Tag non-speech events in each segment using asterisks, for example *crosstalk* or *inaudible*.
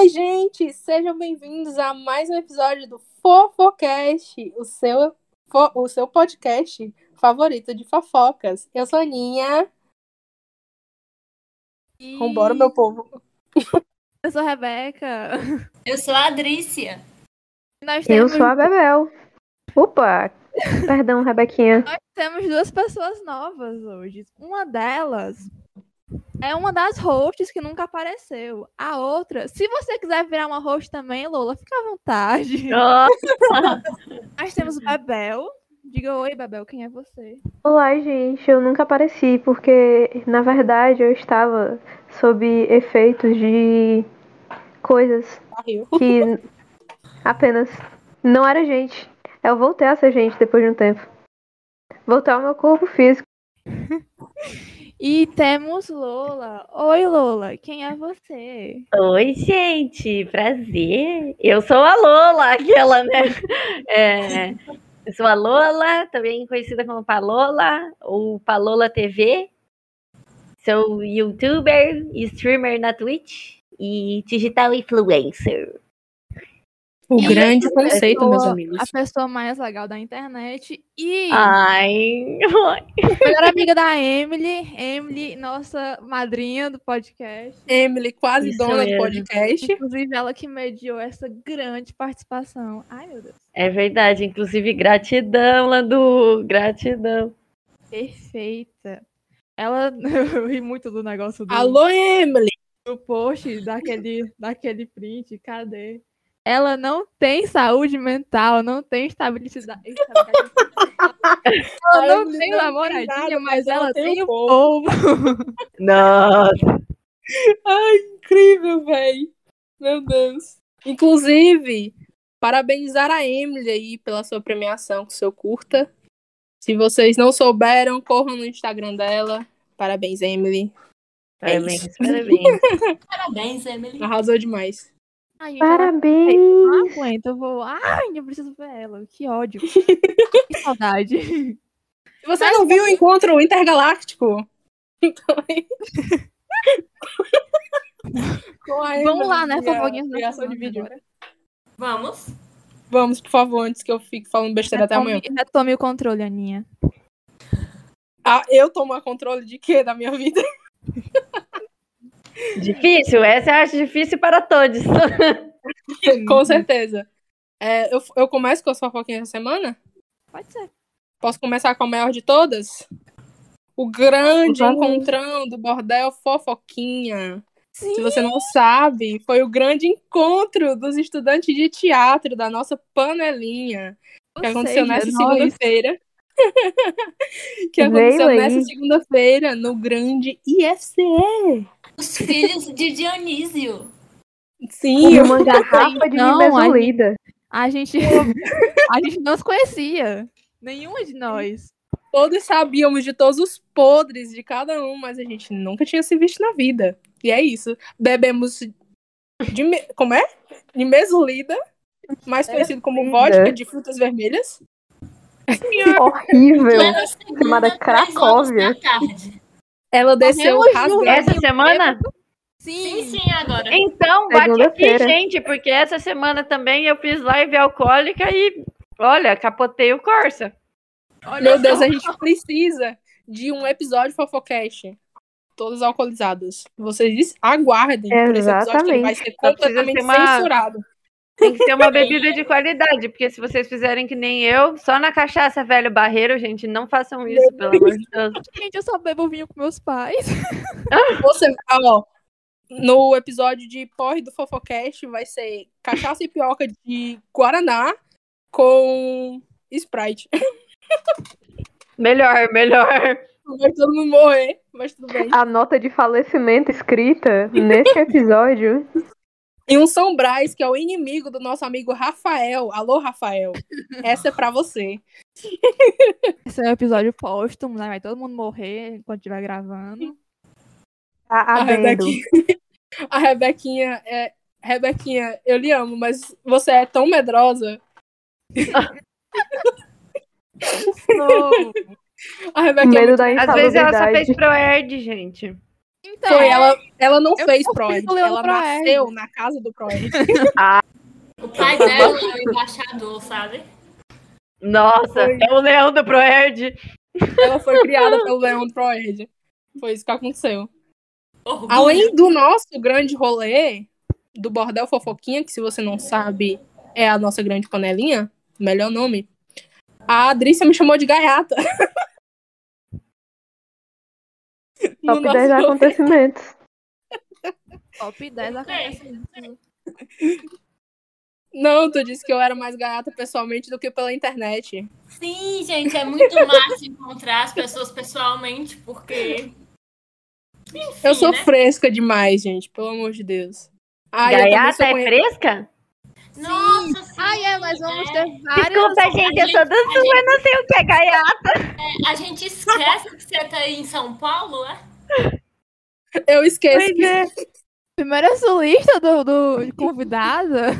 Oi, gente! Sejam bem-vindos a mais um episódio do Fofocast, o seu, fo- o seu podcast favorito de fofocas. Eu sou a Aninha. E Vambora, meu povo. *laughs* Eu sou a Rebeca. Eu sou a Adrícia. Nós Eu temos, sou a Bebel. Opa! Perdão, Rebequinha. nós temos duas pessoas novas hoje. Uma delas é uma das hosts que nunca apareceu. A outra, se você quiser virar uma host também, Lola, fica à vontade. Nós *laughs* temos o Bebel. Diga oi, Bebel, quem é você? Olá, gente. Eu nunca apareci porque, na verdade, eu estava sob efeitos de coisas Barril. que apenas não era gente. Eu voltei a ser gente depois de um tempo. Voltei ao meu corpo físico. *laughs* E temos Lola. Oi, Lola, quem é você? Oi, gente, prazer. Eu sou a Lola, aquela, né? É, eu sou a Lola, também conhecida como Palola, ou Palola TV. Sou youtuber streamer na Twitch e digital influencer. O E grande conceito, meus amigos. A pessoa mais legal da internet. E Ai, melhor amiga da Emily. Emily, nossa madrinha do podcast. Emily, quase Isso dona do podcast. Inclusive, ela que mediou essa grande participação. Ai, meu Deus. é verdade. Inclusive, gratidão, Landu. Gratidão. Perfeita. Ela. *laughs* Eu ri muito do negócio do, Alô, Emily! do post, daquele, daquele print. Cadê? Ela não tem saúde mental, não tem estabilidade. estabilidade ela não Emily tem tem namoradinha, nada, mas ela tem o povo. povo. Nossa. Ai, incrível, véi. Meu Deus. Inclusive, parabenizar a Emily aí pela sua premiação com seu curta. Se vocês não souberam, corram no Instagram dela. Parabéns, Emily. É Parabéns, isso. parabéns. *laughs* Parabéns, Emily. Arrasou demais. Ai, gente, ela Parabéns! não aguento, eu vou. Ai, eu preciso ver ela. Que ódio. *laughs* que saudade. Se você não viu o encontro intergaláctico, *laughs* então aí- Vamos lá, né? a Fofoquinhas da criação de vídeo. Vamos? Vamos, por favor, antes que eu fique falando besteira até amanhã. Retome, retome o controle, Aninha. Ah, eu tomo controle de quê da minha vida? *laughs* Difícil, essa eu acho difícil para todos. *laughs* Com certeza. É, eu, eu começo com as fofoquinhas da semana? Pode ser. Posso começar com a maior de todas? O grande encontrão do bordel Fofoquinha. Sim. Se você não sabe, foi o grande encontro dos estudantes de teatro da nossa panelinha. Que Ou aconteceu seja, nessa nós- segunda-feira. *laughs* que Veio aconteceu aí. nessa segunda-feira no grande IFCE. Os filhos de Dionísio. Sim, eu- uma garrafa de Não, mesolida. A gente. *laughs* a gente não se conhecia. Nenhuma de nós. todos sabíamos de todos os podres de cada um, mas a gente nunca tinha se visto na vida. E é isso. Bebemos de. me- Como é? De mesolida, mais conhecido como Mesolida. vodka de frutas vermelhas. Horrível. Plena segunda, Chamada Cracóvia. da tarde. Ela desceu rasgando. Essa semana? Sim, sim, agora. Então, bate aqui, gente, porque essa semana também eu fiz live alcoólica e, olha, capotei o Corsa. Olha Meu só. Deus, a gente precisa de um episódio fofocast. Todas alcoolizadas. Vocês aguardem por esse episódio que ele vai ser completamente ter uma- censurado. Tem que ter uma bebida de qualidade, porque se vocês fizerem que nem eu, só na cachaça velho barreiro, gente, não façam isso, pelo amor de Deus. Gente, eu só bebo vinho com meus pais. *laughs* Você, ó, no episódio de porre do Fofocast vai ser cachaça e pioca de Guaraná com Sprite. *laughs* Melhor, melhor. Vai todo mundo morrer, mas tudo bem. A nota de falecimento escrita nesse episódio. E um São Brás, que é o inimigo do nosso amigo Rafael. Alô, Rafael. Essa é pra você. Esse é um episódio póstumo, né? Vai todo mundo morrer enquanto estiver gravando. A, A adendo. Rebequinha, a Rebequinha é. Rebequinha, eu lhe amo, mas você é tão medrosa. *laughs* Não. A Rebequinha é Medo muito da Às vezes ela só fez pro Erd, gente. Então, Foi, ela, ela não Eu fez Proerd. Ela Proerd. nasceu na casa do Proerd. *laughs* O pai dela é o embaixador, sabe? Nossa, Foi. é o leão do Proerd. ela foi criada pelo Leão do Proerd. Foi isso que aconteceu. Orgulho. Além do nosso grande rolê do Bordel Fofoquinha, que se você não sabe é a nossa grande panelinha, melhor nome, a Adrícia me chamou de gaiata. *laughs* No *laughs* Top nosso 10 rolê. acontecimentos. *laughs* top 10 acontecimentos. Não, tu disse que eu era mais gaiata pessoalmente do que pela internet. Sim, gente, é muito massa encontrar as pessoas pessoalmente, porque. Enfim, Eu sou né? fresca demais, gente, pelo amor de Deus. Ah, eu também Gaiata sou é conhe- fresca? Nossa, sim. Ai, é, nós vamos é. ter várias. Desculpa, gente, eu sou do sul, eu não sei o que é gaiata. A gente esquece que você tá aí em São Paulo, é? Eu esqueço. Pois é. Primeira sulista do, do de convidada.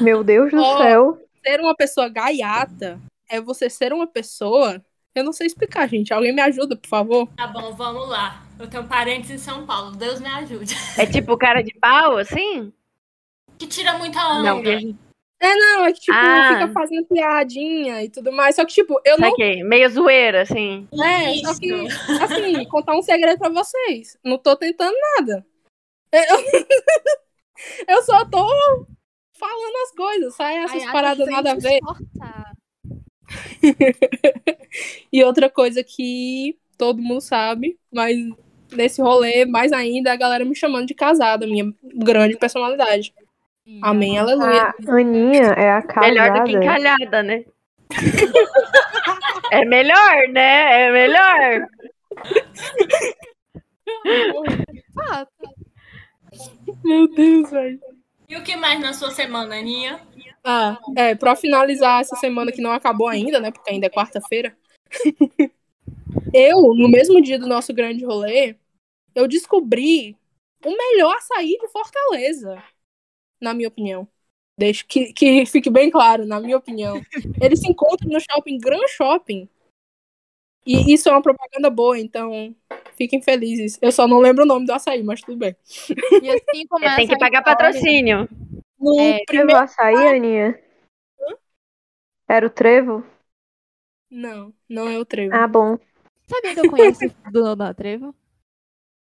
Meu Deus do Oh. céu. Ser uma pessoa gaiata é você ser uma pessoa. Eu não sei explicar, gente. Alguém me ajuda, por favor. Tá bom, vamos lá. Eu tenho parentes em São Paulo, Deus me ajude. É tipo cara de pau, assim? Que tira muita onda. Não, que- É, não, é que, tipo, Ah. fica fazendo piadinha e tudo mais. Só que, tipo, eu não. saquei. Meio zoeira, assim. É, só que, assim, contar um segredo pra vocês. Não tô tentando nada. Eu, *laughs* eu só tô falando as coisas, sai essas Ai, paradas nada a ver. *laughs* E outra coisa que todo mundo sabe, mas nesse rolê, mais ainda, a galera me chamando de casada, minha grande personalidade. Amém, aleluia. A Aninha é a casada. Melhor do que encalhada, né? *laughs* é melhor, né? É melhor. Meu Deus, velho. E o que mais na sua semana, Aninha? Ah, é, pra finalizar essa semana que não acabou ainda, né? Porque ainda é quarta-feira. *laughs* eu, no mesmo dia do nosso grande rolê, eu descobri o melhor açaí de Fortaleza. Na minha opinião. Deixa que, que fique bem claro, na minha opinião. Ele se encontra no shopping Gran Shopping. E isso é uma propaganda boa, então fiquem felizes. Eu só não lembro o nome do açaí, mas tudo bem. E assim começa Tem que pagar história. patrocínio. No É, Trevo primeiro. açaí, Aninha? Era o trevo? Não, não é o trevo. Ah, bom. Sabia que eu conheço o dono da Trevo?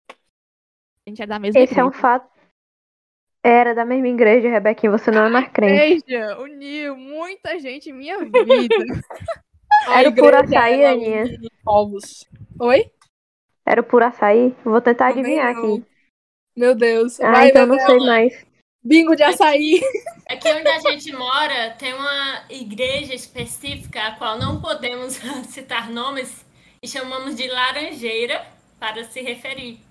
A gente é da mesma Esse é um fato. Era da mesma igreja, Rebequinha. Você não é mais crente. Igreja uniu muita gente em minha vida. *laughs* Era o puro igreja, açaí, ela Aninha? povos. Oi? Era o puro açaí? Vou tentar Também adivinhar não. aqui. Meu Deus. Ah, Vai, então eu não sei mais. Bingo de açaí. *laughs* Aqui onde a gente mora tem uma igreja específica a qual não podemos *laughs* citar nomes e chamamos de Laranjeira para se referir.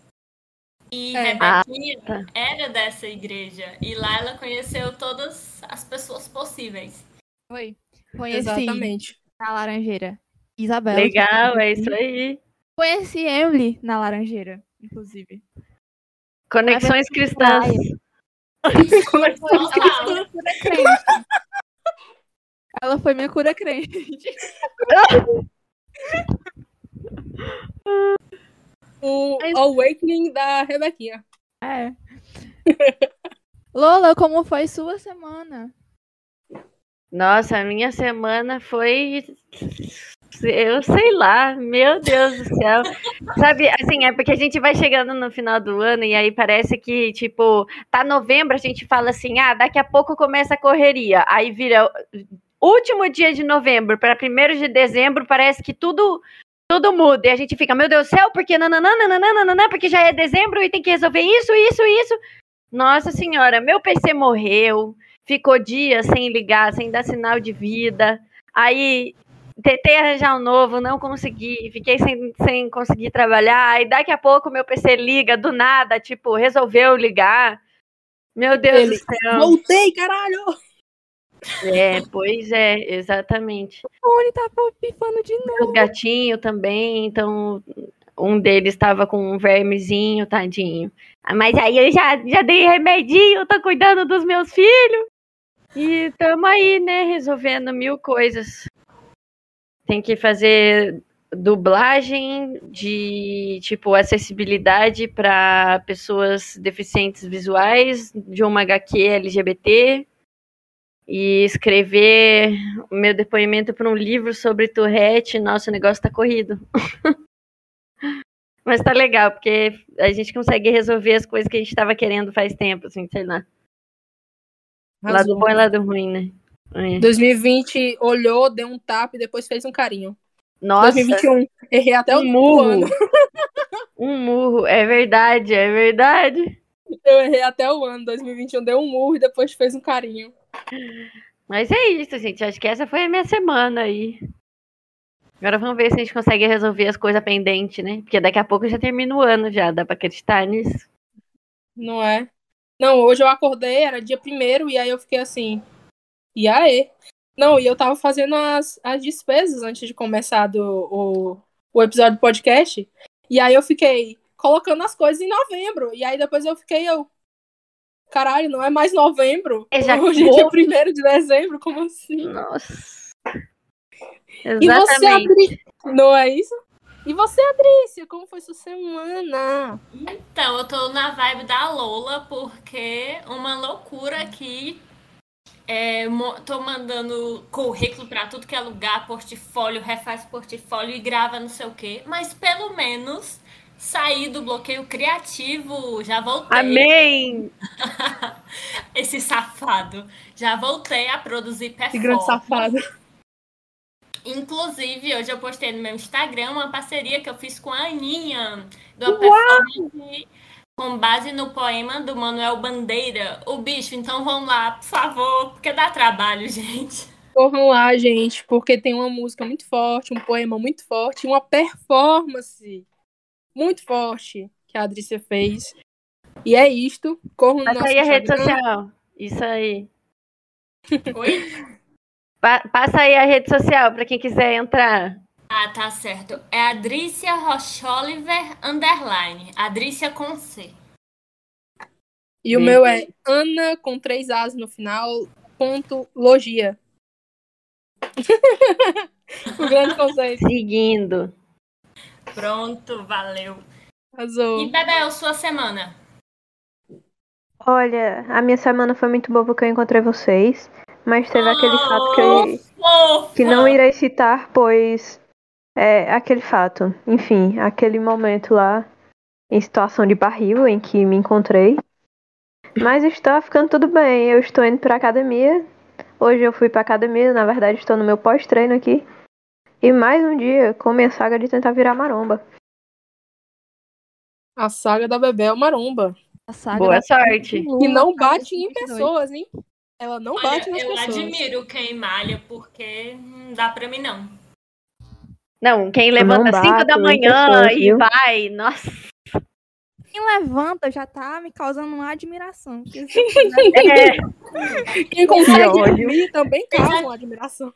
E É. Rebequinha Ah, tá. era dessa igreja e lá ela conheceu todas as pessoas possíveis. Oi. Conheci Exatamente. na Laranjeira. Isabela. Legal, é isso aí. Conheci Emily na Laranjeira, inclusive. Conexões cristãs. Total. Cura crente. Ela foi minha cura crente. *laughs* *laughs* O Awakening da Rebequinha. É. *laughs* Lola, como foi sua semana? Nossa, a minha semana foi. Eu sei lá, meu Deus do céu. *laughs* Sabe, assim, é porque a gente vai chegando no final do ano e aí parece que, tipo, tá novembro, a gente fala assim, ah, daqui a pouco começa a correria. Aí vira último dia de novembro para primeiro de dezembro, parece que tudo tudo muda. E a gente fica, meu Deus do céu, porque nananã, porque já é dezembro e tem que resolver isso, isso, isso. Nossa senhora, meu PC morreu ficou dias sem ligar, sem dar sinal de vida. Aí tentei arranjar um novo, não consegui, fiquei sem, sem conseguir trabalhar. Aí daqui a pouco meu PC liga do nada, tipo, resolveu ligar. Meu Deus Ele, do céu. Voltei, caralho! É, *laughs* pois é, exatamente. O Oni tá pifando de novo. Os gatinhos também, então um deles estava com um vermezinho, tadinho. Mas aí eu já, já dei remedinho, tô cuidando dos meus filhos. E tamo aí, né, resolvendo mil coisas. Tem que fazer dublagem de tipo acessibilidade para pessoas deficientes visuais de uma HQ LGBT e escrever o meu depoimento para um livro sobre Tourette. Nossa, o negócio tá corrido. *laughs* Mas tá legal, porque a gente consegue resolver as coisas que a gente tava querendo faz tempo, assim, sei lá. Lado bom e lado ruim, né? É. 2020 olhou, deu um tapa e depois fez um carinho. Nossa, 2021, errei até um o murro. ano. *laughs* um murro. É verdade, é verdade. Eu errei até o ano. 2021 deu um murro e depois fez um carinho. Mas é isso, gente. Acho que essa foi a minha semana aí. Agora vamos ver se a gente consegue resolver as coisas pendentes, né? Porque daqui a pouco já termina o ano já, dá pra acreditar nisso. Não é? Não, hoje eu acordei, era dia primeiro, e aí eu fiquei assim. E aí? Não, e eu tava fazendo as, as despesas antes de começar do, o, o episódio do podcast. E aí eu fiquei colocando as coisas em novembro. E aí depois eu fiquei, eu. Caralho, não é mais novembro? É, já Hoje é primeiro de dezembro, como assim? Nossa. E você, Exatamente. Adri... Não é isso? E você, Adrícia, como foi sua semana? Então, eu tô na vibe da Lola, porque uma loucura aqui. É, mo- tô mandando currículo pra tudo que é lugar, portfólio, refaz portfólio e grava não sei o quê. Mas pelo menos saí do bloqueio criativo, já voltei. Amém! *laughs* Esse safado. Já voltei a produzir Que performance. grande safado. Inclusive, hoje eu postei no meu Instagram uma parceria que eu fiz com a Aninha, uma performance com base no poema do Manuel Bandeira, O Bicho. Então vão lá, por favor, porque dá trabalho, gente. Corram lá, gente, porque tem uma música muito forte, um poema muito forte, uma performance muito forte que a Adrícia fez. E é isto. Corram no Passa nosso aí a rede Instagram. social. Isso aí. Oi? Pa- passa aí a rede social pra quem quiser entrar. Ah, tá certo. É Adrícia Rocholiver Underline. Adrícia com C. E o meu é Ana com três As no final, ponto logia. *laughs* o grande conceito. Seguindo. Pronto, valeu. Arrasou. E Bebel, sua semana? Olha, a minha semana foi muito boa porque eu encontrei vocês, mas teve aquele fato que, eu- Fofa! que não irei citar, pois é aquele fato, enfim, aquele momento lá em situação de barril em que me encontrei. Mas está ficando tudo bem, eu estou indo pra academia. Hoje eu fui pra academia, na verdade estou no meu pós-treino aqui. E mais um dia com minha saga de tentar virar maromba. A saga da Bebel Maromba. A saga Boa da- sorte. Que não bate em 22. pessoas, hein? Ela não Olha, bate nas eu pessoas. admiro quem malha, porque não dá pra mim, não. Não, quem levanta às 5 da manhã pessoas, e viu? vai, nossa. Quem levanta já tá me causando uma admiração. porque *laughs* se É, Quem consegue dormir também causa uma admiração.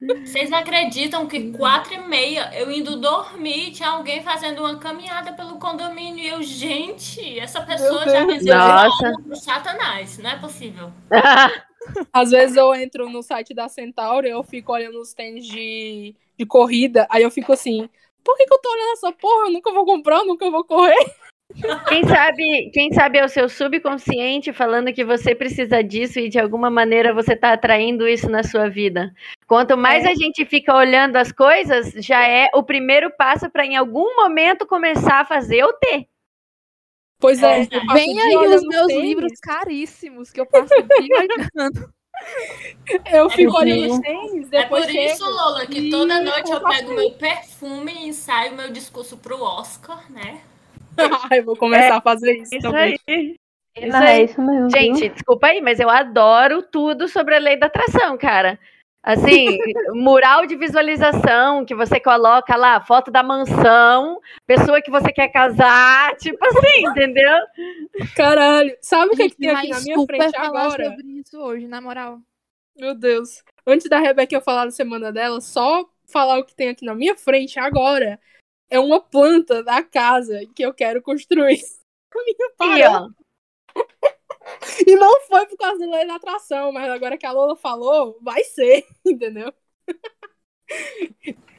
Vocês acreditam que quatro e meia eu indo dormir tinha alguém fazendo uma caminhada pelo condomínio e eu, gente, essa pessoa já alma pro satanás, não é possível. *laughs* Às vezes eu entro no site da Centauri, eu fico olhando os tênis de, de corrida, aí eu fico assim, por que, que eu tô olhando essa porra? Eu nunca vou comprar, eu nunca vou correr. *laughs* Quem sabe, quem sabe é o seu subconsciente falando que você precisa disso e de alguma maneira você tá atraindo isso na sua vida. Quanto mais É. a gente fica olhando as coisas, já é o primeiro passo para em algum momento começar a fazer ou ter. Pois é, É, eu Vem aí os meus tênis, livros caríssimos que eu passo o dia olhando. *laughs* Eu fico olhando tênis, É por isso, chego. Lola, que e toda noite eu pego meu perfume e ensaio meu discurso pro Oscar, né? *laughs* Ai, vou começar a fazer isso, Isso também. aí. Isso Ah, é isso mesmo. viu? Gente, desculpa aí, mas eu adoro tudo sobre a lei da atração, cara. Assim, mural de visualização que você coloca lá, foto da mansão, pessoa que você quer casar, tipo assim, entendeu? Caralho, sabe o que, que tem aqui na minha frente falar agora? sobre isso hoje, na moral. Meu Deus. Antes da Rebeca eu falar da semana dela, só falar o que tem aqui na minha frente agora é uma planta da casa que eu quero construir. A *laughs* minha E parou. ó, E não foi por causa da lei da atração, mas agora que a Lola falou, vai ser, *laughs* entendeu?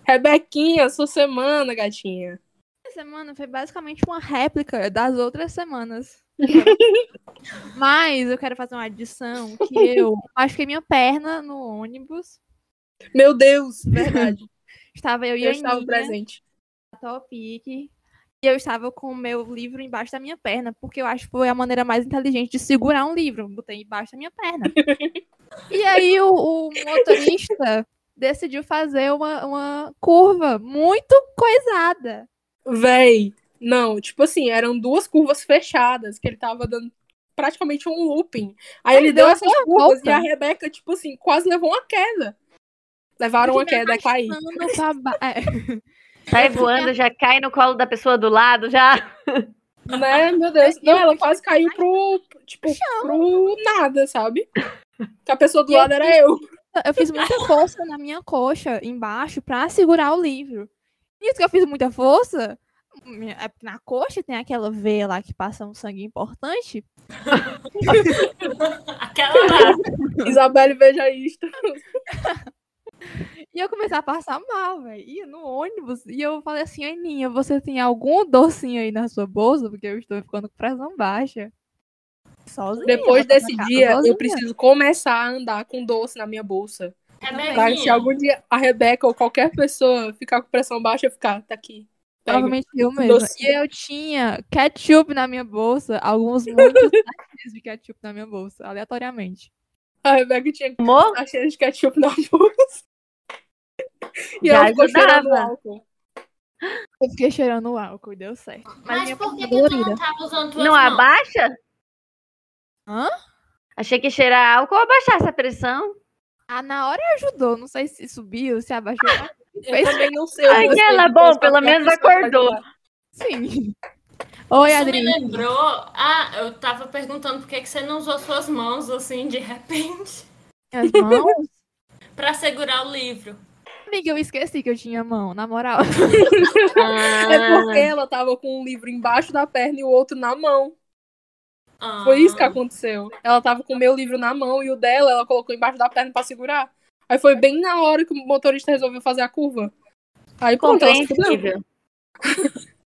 Rebequinha, sua semana, gatinha. Essa semana foi basicamente uma réplica das outras semanas. *laughs* Mas eu quero fazer uma adição que eu machuquei minha perna no ônibus. Meu Deus, verdade. Estava eu e Eu a estava Aninha, presente. na Topic, e eu estava com o meu livro embaixo da minha perna, porque eu acho que foi a maneira mais inteligente de segurar um livro. Botei embaixo da minha perna. *laughs* e aí o, o motorista decidiu fazer uma, uma curva muito coisada. Véi, não, tipo assim, eram duas curvas fechadas que ele tava dando praticamente um looping. Aí ele deu deu essas curvas volta. e a Rebeca, tipo assim, quase levou uma queda. Levaram uma queda e pra ba- é. *laughs* Sai voando, já cai no colo da pessoa do lado, já. Né, meu Deus. Não, ela quase caiu pro, tipo, pro nada, sabe? Que a pessoa do lado era eu. Eu fiz muita força na minha coxa embaixo pra segurar o livro. Isso que eu fiz muita força. é Na coxa tem aquela veia lá que passa um sangue importante. *laughs* Aquela lá. Isabelle, veja isto. *laughs* E eu comecei a passar mal, velho. Ia no ônibus. E eu falei assim, Aninha, você tem algum docinho aí na sua bolsa? Porque eu estou ficando com pressão baixa. Sozinha. Depois desse dia, sozinha. eu preciso começar a andar com doce na minha bolsa. Pra se algum dia a Rebeca ou qualquer pessoa ficar com pressão baixa, eu ficar, tá aqui. Pega. Provavelmente eu mesmo. docinho. E eu tinha ketchup na minha bolsa, alguns muitos *laughs* de ketchup na minha bolsa, aleatoriamente. A Rebeca tinha Amor? tá cheia de ketchup na bolsa. *laughs* E Já ela ficou cheirando ajudava. álcool. Eu fiquei cheirando o álcool e deu certo. Mas minha por que, tu não tava usando tuas Não mãos? abaixa? Hã? Achei que cheirar álcool abaixasse a pressão. Ah, na hora ajudou. Não sei se subiu, se abaixou. mas Eu Fez também não sei. eu Ai, gostei ela é de bom, pelo a menos acordou. Sim. Oi, Isso Adri. me lembrou. Ah, eu tava perguntando por que, que você não usou suas mãos assim de repente Minhas mãos? *laughs* pra segurar o livro. Amiga, eu esqueci que eu tinha mão, na moral. Ah, *laughs* É porque ela tava com um livro embaixo da perna e o outro na mão. Ah, Foi isso que aconteceu. Ela tava com o meu livro na mão e o dela ela colocou embaixo da perna pra segurar. Aí foi bem na hora que o motorista resolveu fazer a curva. Aí pronto, ela se. *laughs*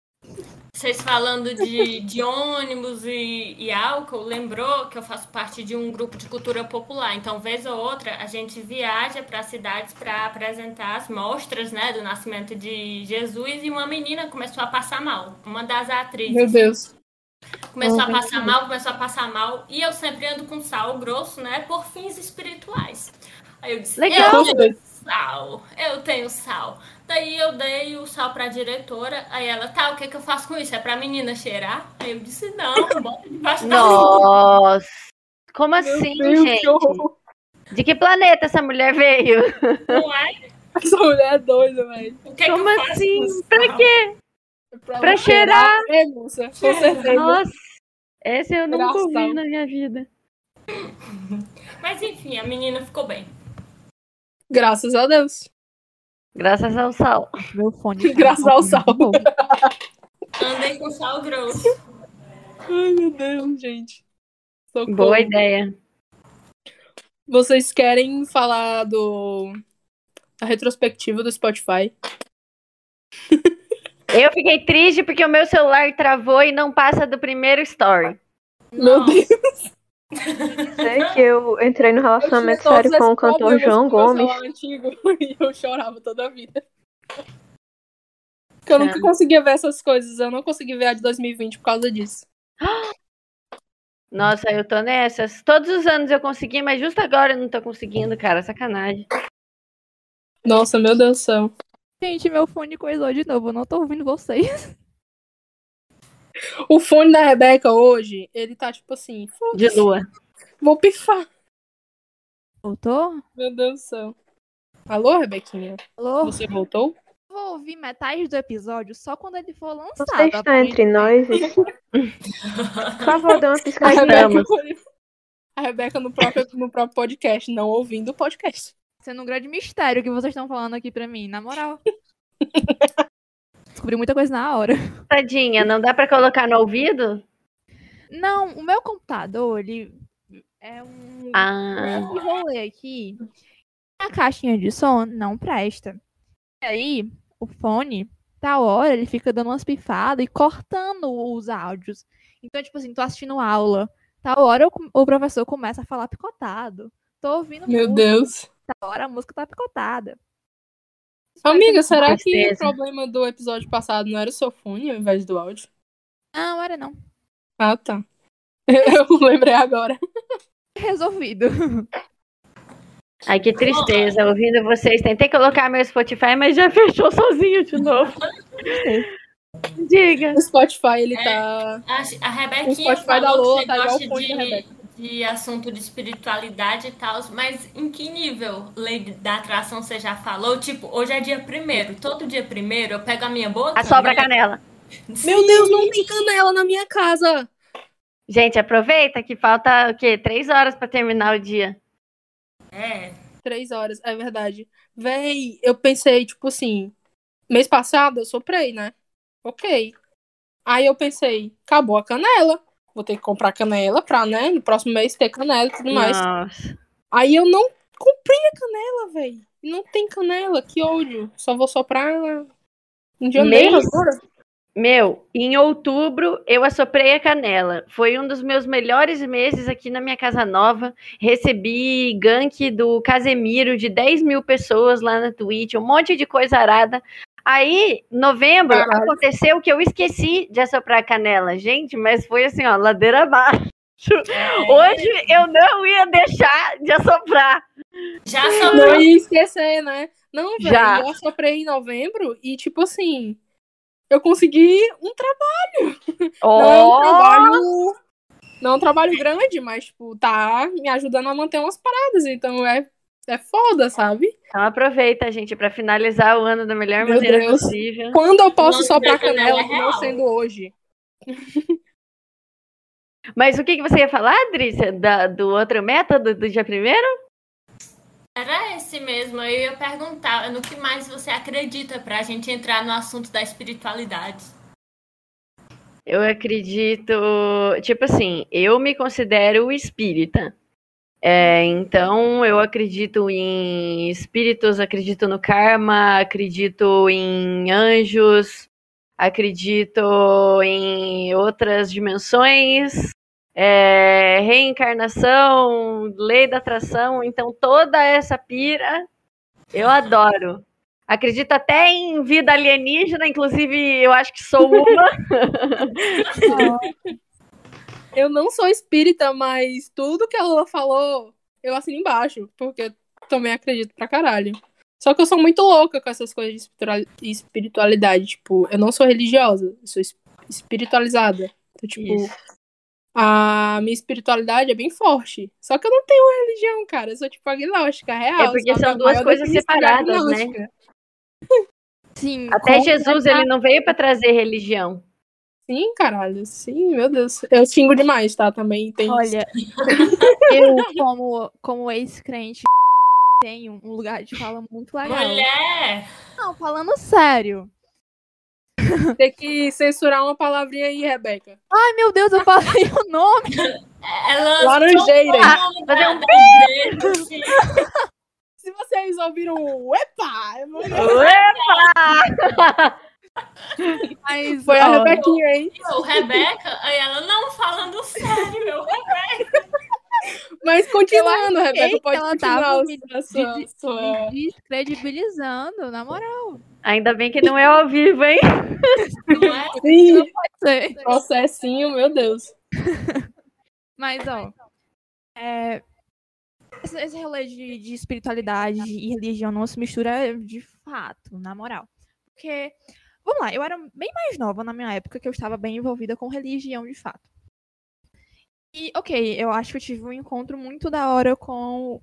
Vocês falando de, de ônibus e, e álcool, lembrou que eu faço parte de um grupo de cultura popular. Então, vez ou outra, a gente viaja para cidades para apresentar as mostras né, do nascimento de Jesus e uma menina começou a passar mal. Uma das atrizes. Meu Deus. Começou a Oh, passar mal, começou a passar mal. E eu sempre ando com sal grosso, né? Por fins espirituais. Aí eu disse, Legal. eu sal, eu tenho sal. Daí eu dei o sal pra diretora. Aí ela, tá, o que que eu faço com isso? É pra menina cheirar? Aí eu disse, não, bota debaixo da. Nossa. Como assim, Deus, gente? De que planeta essa mulher veio? Não é? Essa mulher é doida, velho. Como assim? Pra quê? Pra, Pra cheirar. É, moça. Com certeza. Nossa. Essa eu nunca ouvi Engraçado. na minha vida. Mas enfim, a menina ficou bem. Graças a Deus. Graças ao sal. Meu fone. tá Graças ao sal. *laughs* Andei com sal grosso. Ai, meu Deus, gente. Socorro. Boa ideia. Vocês querem falar do a retrospectiva do Spotify? *laughs* Eu fiquei triste porque o meu celular travou e não passa do primeiro story. Meu Nossa. Deus. Sei que eu entrei no relacionamento sério com o cantor João Gomes. antigo *laughs* e eu chorava toda a vida. Porque eu nunca É. conseguia ver essas coisas. Eu não consegui ver a de 2020 por causa disso. Nossa, eu tô nessas. Todos os anos eu consegui, mas justo agora eu não tô conseguindo, cara. Sacanagem. Nossa, meu Deus do céu. Gente, meu fone coisou de novo. Eu não tô ouvindo vocês. *laughs* O fone da Rebeca hoje, ele tá tipo assim, "Foda-se, De lua. vou pifar. Voltou? Meu Deus do céu. Alô, Rebequinha? Alô? Você voltou? Vou ouvir metade do episódio só quando ele for lançado. Você está entre nós? *laughs* Por favor, dê uma A piscadinha. Rebeca, a Rebeca no, próprio, no próprio podcast, não ouvindo o podcast. Sendo um grande mistério o que vocês estão falando aqui pra mim, na moral. *laughs* Descobri muita coisa na hora. *laughs* Tadinha, não dá pra colocar no ouvido? Não, o meu computador, ele é um Ah, esse rolê aqui. A caixinha de som não presta. aí, o fone, tal hora, ele fica dando umas pifadas e cortando os áudios. Então, tipo assim, tô assistindo aula, tal hora o, o professor começa a falar picotado. Tô ouvindo Meu música, Deus. tal hora a música tá picotada. Amiga, será que o problema do episódio passado não era o seu fone ao invés do áudio? Não, era não. Ah, tá. *laughs* Eu lembrei agora. Resolvido. Ai, que tristeza, ouvindo vocês. Tentei colocar meu Spotify, mas já *laughs* fechou sozinho de novo. *laughs* Diga. O Spotify, ele É. tá. A, a Rebequinha O Spotify da falou Lua que tá você igual o fone da de, Rebeca. De assunto de espiritualidade e tal, mas em que nível lei da atração você já falou? Tipo, hoje é dia primeiro, todo dia primeiro eu pego a minha boca. A sobra canela. Meu Deus, não tem canela na minha casa! Gente, aproveita que falta o quê? Três horas pra terminar o dia. É, Três horas, é verdade. Véi, eu pensei, tipo assim, mês passado eu soprei, né? Ok. Aí eu pensei, acabou a canela. Vou ter que comprar canela pra, né, no próximo mês ter canela e tudo mais. Nossa. Aí eu não comprei a canela, véi. Não tem canela, que ódio. Só vou soprar em janeiro Mês? agora. Meu, em outubro eu assoprei a canela. Foi um dos meus melhores meses aqui na minha casa nova. Recebi gank do Casemiro de 10 mil pessoas lá na Twitch, um monte de coisa arada. Aí, novembro, Caralho. aconteceu que eu esqueci de assoprar a canela. Gente, mas foi assim, ó, ladeira abaixo. Hoje eu não ia deixar de assoprar. já Não sobrou. ia esquecer, né? Não, velho, Já. eu assoprei em novembro e, tipo assim, eu consegui um trabalho. Não é um trabalho. Não é um trabalho grande, mas, tipo, tá me ajudando a manter umas paradas. Então é, é foda, sabe? Então aproveita, gente, pra finalizar o ano da melhor Meu maneira Deus. possível. Quando eu posso Lance soprar da canela canela, é não sendo hoje. *laughs* Mas o que, que você ia falar, Adrícia? Da- do outro método do dia primeiro? Era esse mesmo, eu ia perguntar no que mais você acredita pra gente entrar no assunto da espiritualidade. Eu acredito, tipo assim, eu me considero espírita. É, então eu acredito em espíritos, acredito no karma, acredito em anjos, acredito em outras dimensões, é, reencarnação, lei da atração, então toda essa pira eu adoro. Acredito até em vida alienígena, inclusive eu acho que sou uma. *laughs* *laughs* *laughs* Eu não sou espírita, mas tudo que a Lula falou, eu assino embaixo. Porque eu também acredito pra caralho. Só que eu sou muito louca com essas coisas de espiritua- espiritualidade. Tipo, eu não sou religiosa, eu sou es- espiritualizada. Então, tipo, Isso. a minha espiritualidade é bem forte. Só que eu não tenho religião, cara. Eu sou tipo agnóstica, real. É porque são duas coisas separadas, né? Sim. Até Jesus ele não veio pra trazer religião. Sim, caralho. Sim, meu Deus. Eu xingo demais, tá? Também tem. Olha, *laughs* eu, como, como ex-crente, tenho um lugar de fala muito legal. Mulher! Não, falando sério. Tem que censurar uma palavrinha aí, Rebeca. Ai, meu Deus, eu falei o nome. Ela Laranjeira. soltou fazer um assim. Se vocês ouviram o Epa, eu vou- Mas, foi a ó, Rebequinha, hein? O Rebeca, aí ela não falando sério, meu Rebeca. Mas continuando, Rebeca, que pode ela continuar tava a me- sua, sua, sua- me descredibilizando, na moral. Ainda bem que não é ao vivo, hein? Não é? Sim, Sei. processinho, meu Deus. *laughs* Mas, ó, é, esse, esse rolê de, de espiritualidade e religião não se mistura de fato, na moral. Porque, vamos lá, eu era bem mais nova na minha época que eu estava bem envolvida com religião de fato. E, ok, eu acho que eu tive um encontro muito da hora com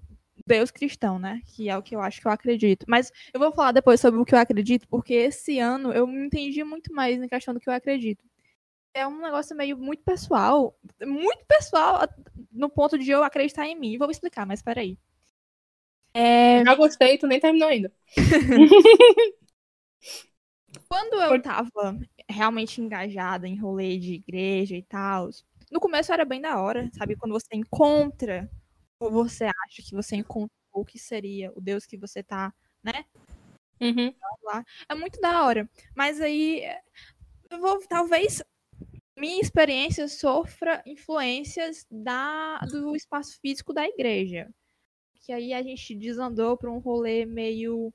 Deus cristão, né? Que é o que eu acho que eu acredito. Mas eu vou falar depois sobre o que eu acredito, porque esse ano eu me entendi muito mais na questão do que eu acredito. É um negócio meio muito pessoal, muito pessoal no ponto de eu acreditar em mim. Vou explicar, mas peraí. É, Já gostei, tu nem terminou ainda. *laughs* quando eu tava realmente engajada em rolê de igreja e tal, no começo era bem da hora, sabe? Quando você encontra, ou você acha que você encontrou o que seria o Deus que você tá, né? Uhum. lá. É muito da hora. Mas aí, eu vou, talvez minha experiência sofra influências da, do espaço físico da igreja. Que aí a gente desandou para um rolê meio.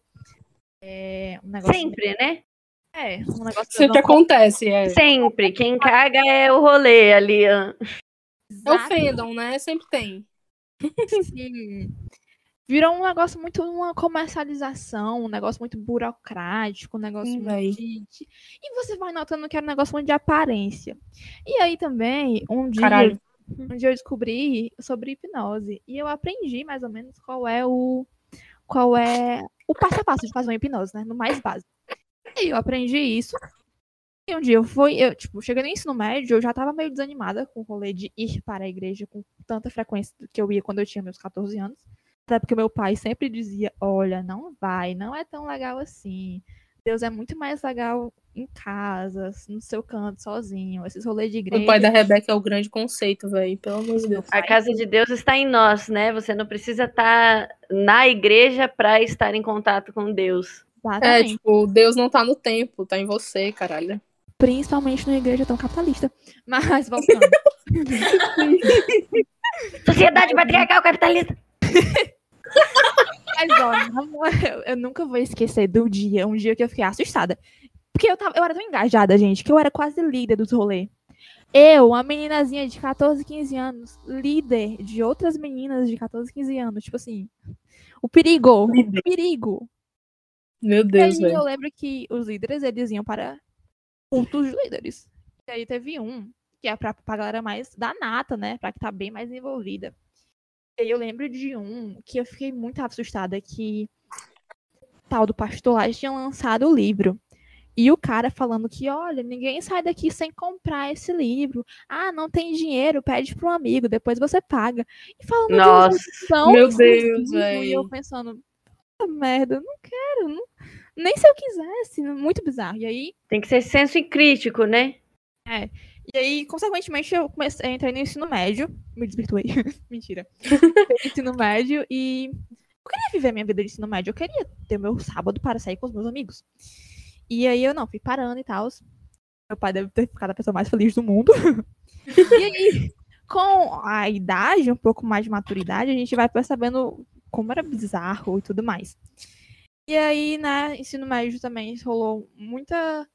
É, um negócio Sempre, né? É, um negócio Sempre acontece, é. Sempre. Quem caga é o rolê ali. ó. Ofendam, né? Sempre tem. *laughs* Sim. Virou um negócio muito uma comercialização, um negócio muito burocrático, um negócio Sim, muito de- E você vai notando que era um negócio muito de aparência. E aí também, um dia, Caralho. um dia eu descobri sobre hipnose. E eu aprendi mais ou menos qual é o. Qual é o passo a passo de fazer uma hipnose, né? No mais básico. E eu aprendi isso. E um dia eu fui, eu, tipo, cheguei no ensino médio, eu já tava meio desanimada com o rolê de ir para a igreja com tanta frequência que eu ia quando eu tinha meus 14 anos. Até porque meu pai sempre dizia: Olha, não vai, não é tão legal assim. Deus é muito mais legal em casa, no seu canto, sozinho. Esses rolês de igreja. O pai da Rebeca é o grande conceito, velho. Pelo amor de Deus. A casa de Deus está em nós, né? Você não precisa estar na igreja para estar em contato com Deus. É, Exatamente. tipo, Deus não tá no tempo, tá em você, caralho. Principalmente numa igreja tão capitalista. Mas voltando. *laughs* Sociedade patriarcal capitalista. Mas, ó, não- eu, eu nunca vou esquecer do dia, um dia que eu fiquei assustada. Porque eu, tava, eu era tão engajada, gente, que eu era quase líder dos rolês. Eu, uma meninazinha de 14, 15 anos, líder de outras meninas de 14, 15 anos. Tipo assim, o perigo, Líder. o perigo. Meu E Deus, aí velho. eu lembro que os líderes, eles iam para cultos de líderes. E aí teve um, que é pra, pra galera mais da nata, né? Pra que tá bem mais envolvida. E aí eu lembro de um que eu fiquei muito assustada, que o tal do pastor lá tinha lançado o livro. E o cara falando que, olha, ninguém sai daqui sem comprar esse livro. Ah, não tem dinheiro, pede para um amigo, depois você paga. E falando de Nossa. um tão Meu Deus, E eu pensando, merda, não quero, não- nem se eu quisesse, muito bizarro. E aí, Tem que ser senso crítico, né? e aí, consequentemente, eu comecei, eu entrei no ensino médio, me desvirtuei, *laughs* mentira. Ensino médio e eu queria viver a minha vida de ensino médio, eu queria ter meu sábado para sair com os meus amigos. E aí eu não, fui parando e tal. Meu pai deve ter ficado a pessoa mais feliz do mundo. *laughs* e aí, com a idade, um pouco mais de maturidade, a gente vai percebendo como era bizarro e tudo mais. E aí, né, ensino médio também rolou muita.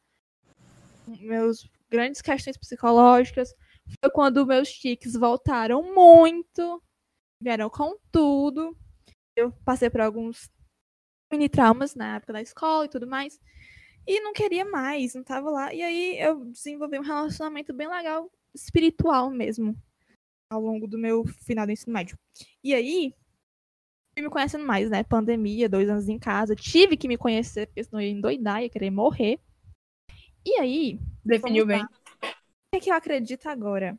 Meus grandes questões psicológicas. Foi quando meus tiques voltaram muito. Vieram com tudo. Eu passei por alguns mini traumas na época da escola e tudo mais. E não queria mais, não tava lá. E aí eu desenvolvi um relacionamento bem legal, espiritual mesmo, ao longo do meu final do ensino médio. E aí, fui me conhecendo mais, né? Pandemia, dois anos em casa. Tive que me conhecer, porque senão eu ia endoidar, ia querer morrer. E aí, Definiu bem. O que, é que eu acredito agora?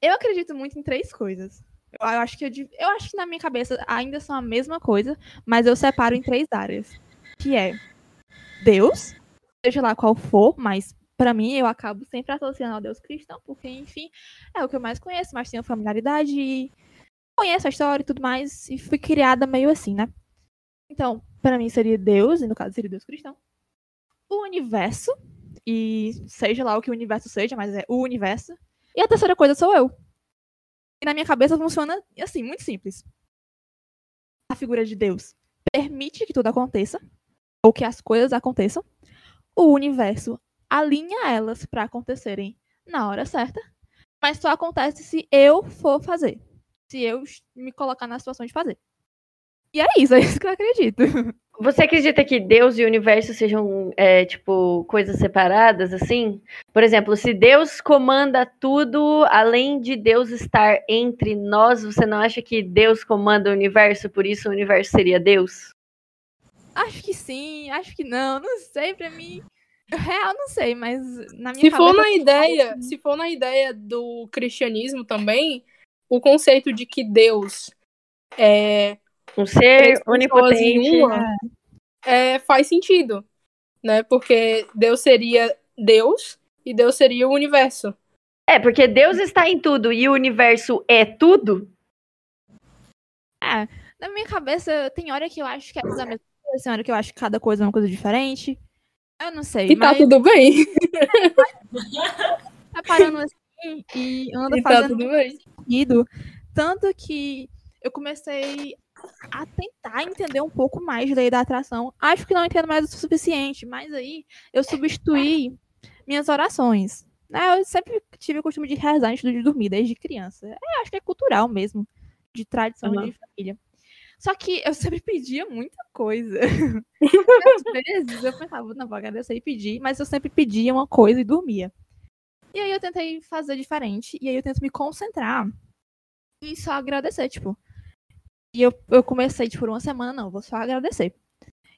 Eu acredito muito em três coisas. Eu eu acho que eu, eu acho que na minha cabeça ainda são a mesma coisa, mas eu separo em três áreas. Que é Deus, seja lá qual for, mas pra mim eu acabo sempre associando ao Deus cristão, porque enfim, é o que eu mais conheço, mas tenho familiaridade e conheço a história e tudo mais, e fui criada meio assim, né? Então, pra mim seria Deus, e no caso seria Deus cristão. O universo, e seja lá o que o universo seja, mas é o universo. E a terceira coisa sou eu. E na minha cabeça funciona assim, muito simples. A figura de Deus permite que tudo aconteça, ou que as coisas aconteçam. O universo alinha elas para acontecerem na hora certa, mas só acontece se eu for fazer. Se eu me colocar na situação de fazer. E é isso, é isso que eu acredito. *laughs* Você acredita que Deus e o universo sejam, é, tipo, coisas separadas, assim? Por exemplo, se Deus comanda tudo, além de Deus estar entre nós, você não acha que Deus comanda o universo, por isso o universo seria Deus? Acho que sim, acho que não, não sei, pra mim. Real, não sei, mas na minha Se for cabeça. na ideia, se for na ideia do cristianismo também, o conceito de que Deus é, Um ser onipotente. uma. é, faz sentido, né? Porque Deus seria Deus e Deus seria o universo. É, porque Deus está em tudo e o universo é tudo. É, na minha cabeça, tem hora que eu acho que é a mesma essa senhora que eu acho que cada coisa é uma coisa diferente. Eu não sei. E tá mas tudo bem. *laughs* tá parando assim e anda E tá fazendo tudo bem. sentido. Tanto que eu comecei a tentar entender um pouco mais de lei da atração. Acho que não entendo mais o suficiente, mas aí eu substituí minhas orações. né? Eu sempre tive o costume de rezar antes de dormir, desde criança. É, acho que é cultural mesmo, de tradição Uhum. de família. Só que eu sempre *laughs* pedia muita coisa. *laughs* Às vezes eu pensava, não, vou agradecer e pedir, mas eu sempre pedia uma coisa e dormia. E aí eu tentei fazer diferente, e aí eu tento me concentrar e só agradecer, tipo. E eu, eu comecei, tipo, por uma semana, não, vou só agradecer.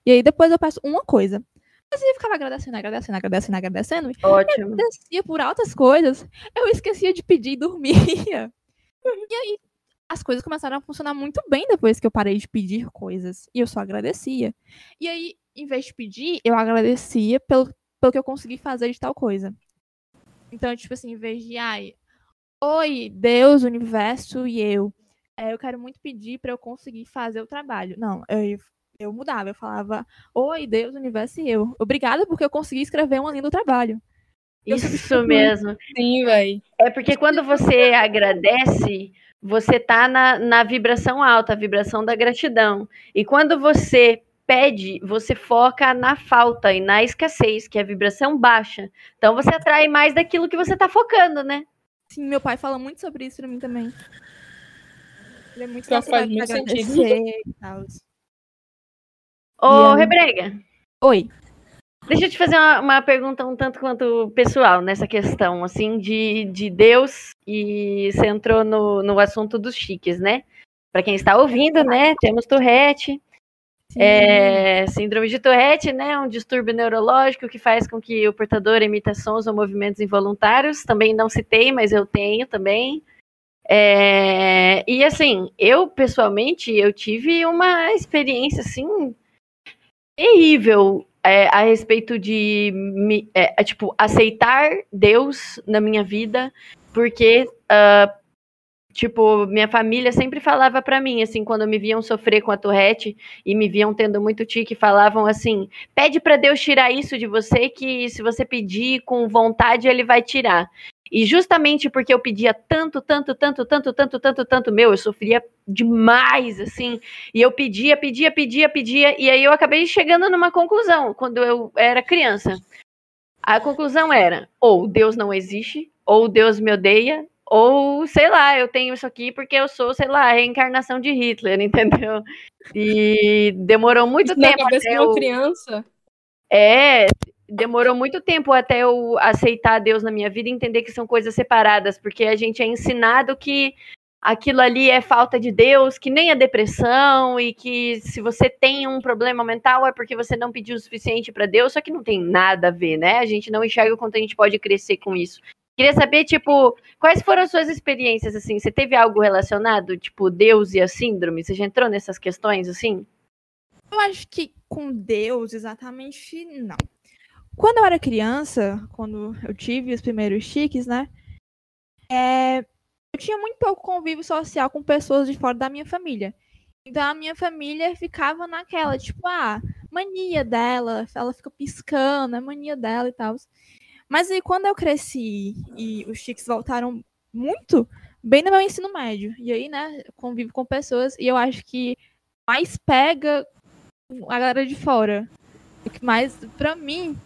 E aí depois eu peço uma coisa. Mas eu ficava agradecendo, agradecendo, agradecendo, agradecendo. E Ótimo. agradecia por altas coisas. Eu esquecia de pedir e dormia. *laughs* E aí as coisas começaram a funcionar muito bem depois que eu parei de pedir coisas. E eu só agradecia. E aí, em vez de pedir, eu agradecia pelo, pelo que eu consegui fazer de tal coisa. Então, tipo assim, em vez de, ai, oi, Deus, universo e eu. é, eu quero muito pedir para eu conseguir fazer o trabalho. Não, eu, eu mudava, eu falava, oi, Deus, universo e eu. Obrigada porque eu consegui escrever uma linha do trabalho. Isso mesmo. Sim, velho. É porque quando você agradece, você tá na, na vibração alta, a vibração da gratidão. E quando você pede, você foca na falta e na escassez, que é a vibração baixa. Então você atrai mais daquilo que você tá focando, né? Sim, meu pai fala muito sobre isso pra mim também. Ele é muito Já nessa faz muito sentido. e tal. Ô, aí? Rebrega, Oi. deixa eu te fazer uma, uma pergunta um tanto quanto pessoal nessa questão, assim, de, de Deus e você entrou no, no assunto dos chiques, né? Para quem está ouvindo, né? Temos Tourette. É, síndrome de Tourette, né, um distúrbio neurológico que faz com que o portador emita sons ou movimentos involuntários. Também não citei, mas eu tenho também. É, e assim, eu pessoalmente eu tive uma experiência assim terrível é, a respeito de me- é, tipo aceitar Deus na minha vida, porque ah, tipo minha família sempre falava pra mim assim quando me viam sofrer com a Tourette e me viam tendo muito tique, falavam assim: pede pra Deus tirar isso de você, que se você pedir com vontade, ele vai tirar. E justamente porque eu pedia tanto, tanto, tanto, tanto, tanto, tanto, tanto, meu, eu sofria demais, assim. E eu pedia, pedia, pedia, pedia, e aí eu acabei chegando numa conclusão quando eu era criança. A conclusão era: ou Deus não existe, ou Deus me odeia, ou sei lá, eu tenho isso aqui porque eu sou, sei lá, a reencarnação de Hitler, *laughs* entendeu? E demorou muito Isso na tempo cabeça até de uma eu... criança. É, demorou muito tempo até eu aceitar Deus na minha vida e entender que são coisas separadas, porque a gente é ensinado que aquilo ali é falta de Deus, que nem a depressão e que se você tem um problema mental é porque você não pediu o suficiente para Deus, só que não tem nada a ver, né? A gente não enxerga o quanto a gente pode crescer com isso. Queria saber, tipo, quais foram as suas experiências, assim? Você teve algo relacionado, tipo, Deus e a síndrome? Você já entrou nessas questões, assim? Eu acho que com Deus, exatamente, não. Quando eu era criança, quando eu tive os primeiros chiques, né? é, eu tinha muito pouco convívio social com pessoas de fora da minha família. Então a minha família ficava naquela, tipo, ah, mania dela, ela fica piscando, é mania dela e tal. Mas aí quando eu cresci e os chiques voltaram muito, bem no meu ensino médio. E aí, né, convivo com pessoas e eu acho que mais pega a galera de fora. O que mais, pra mim,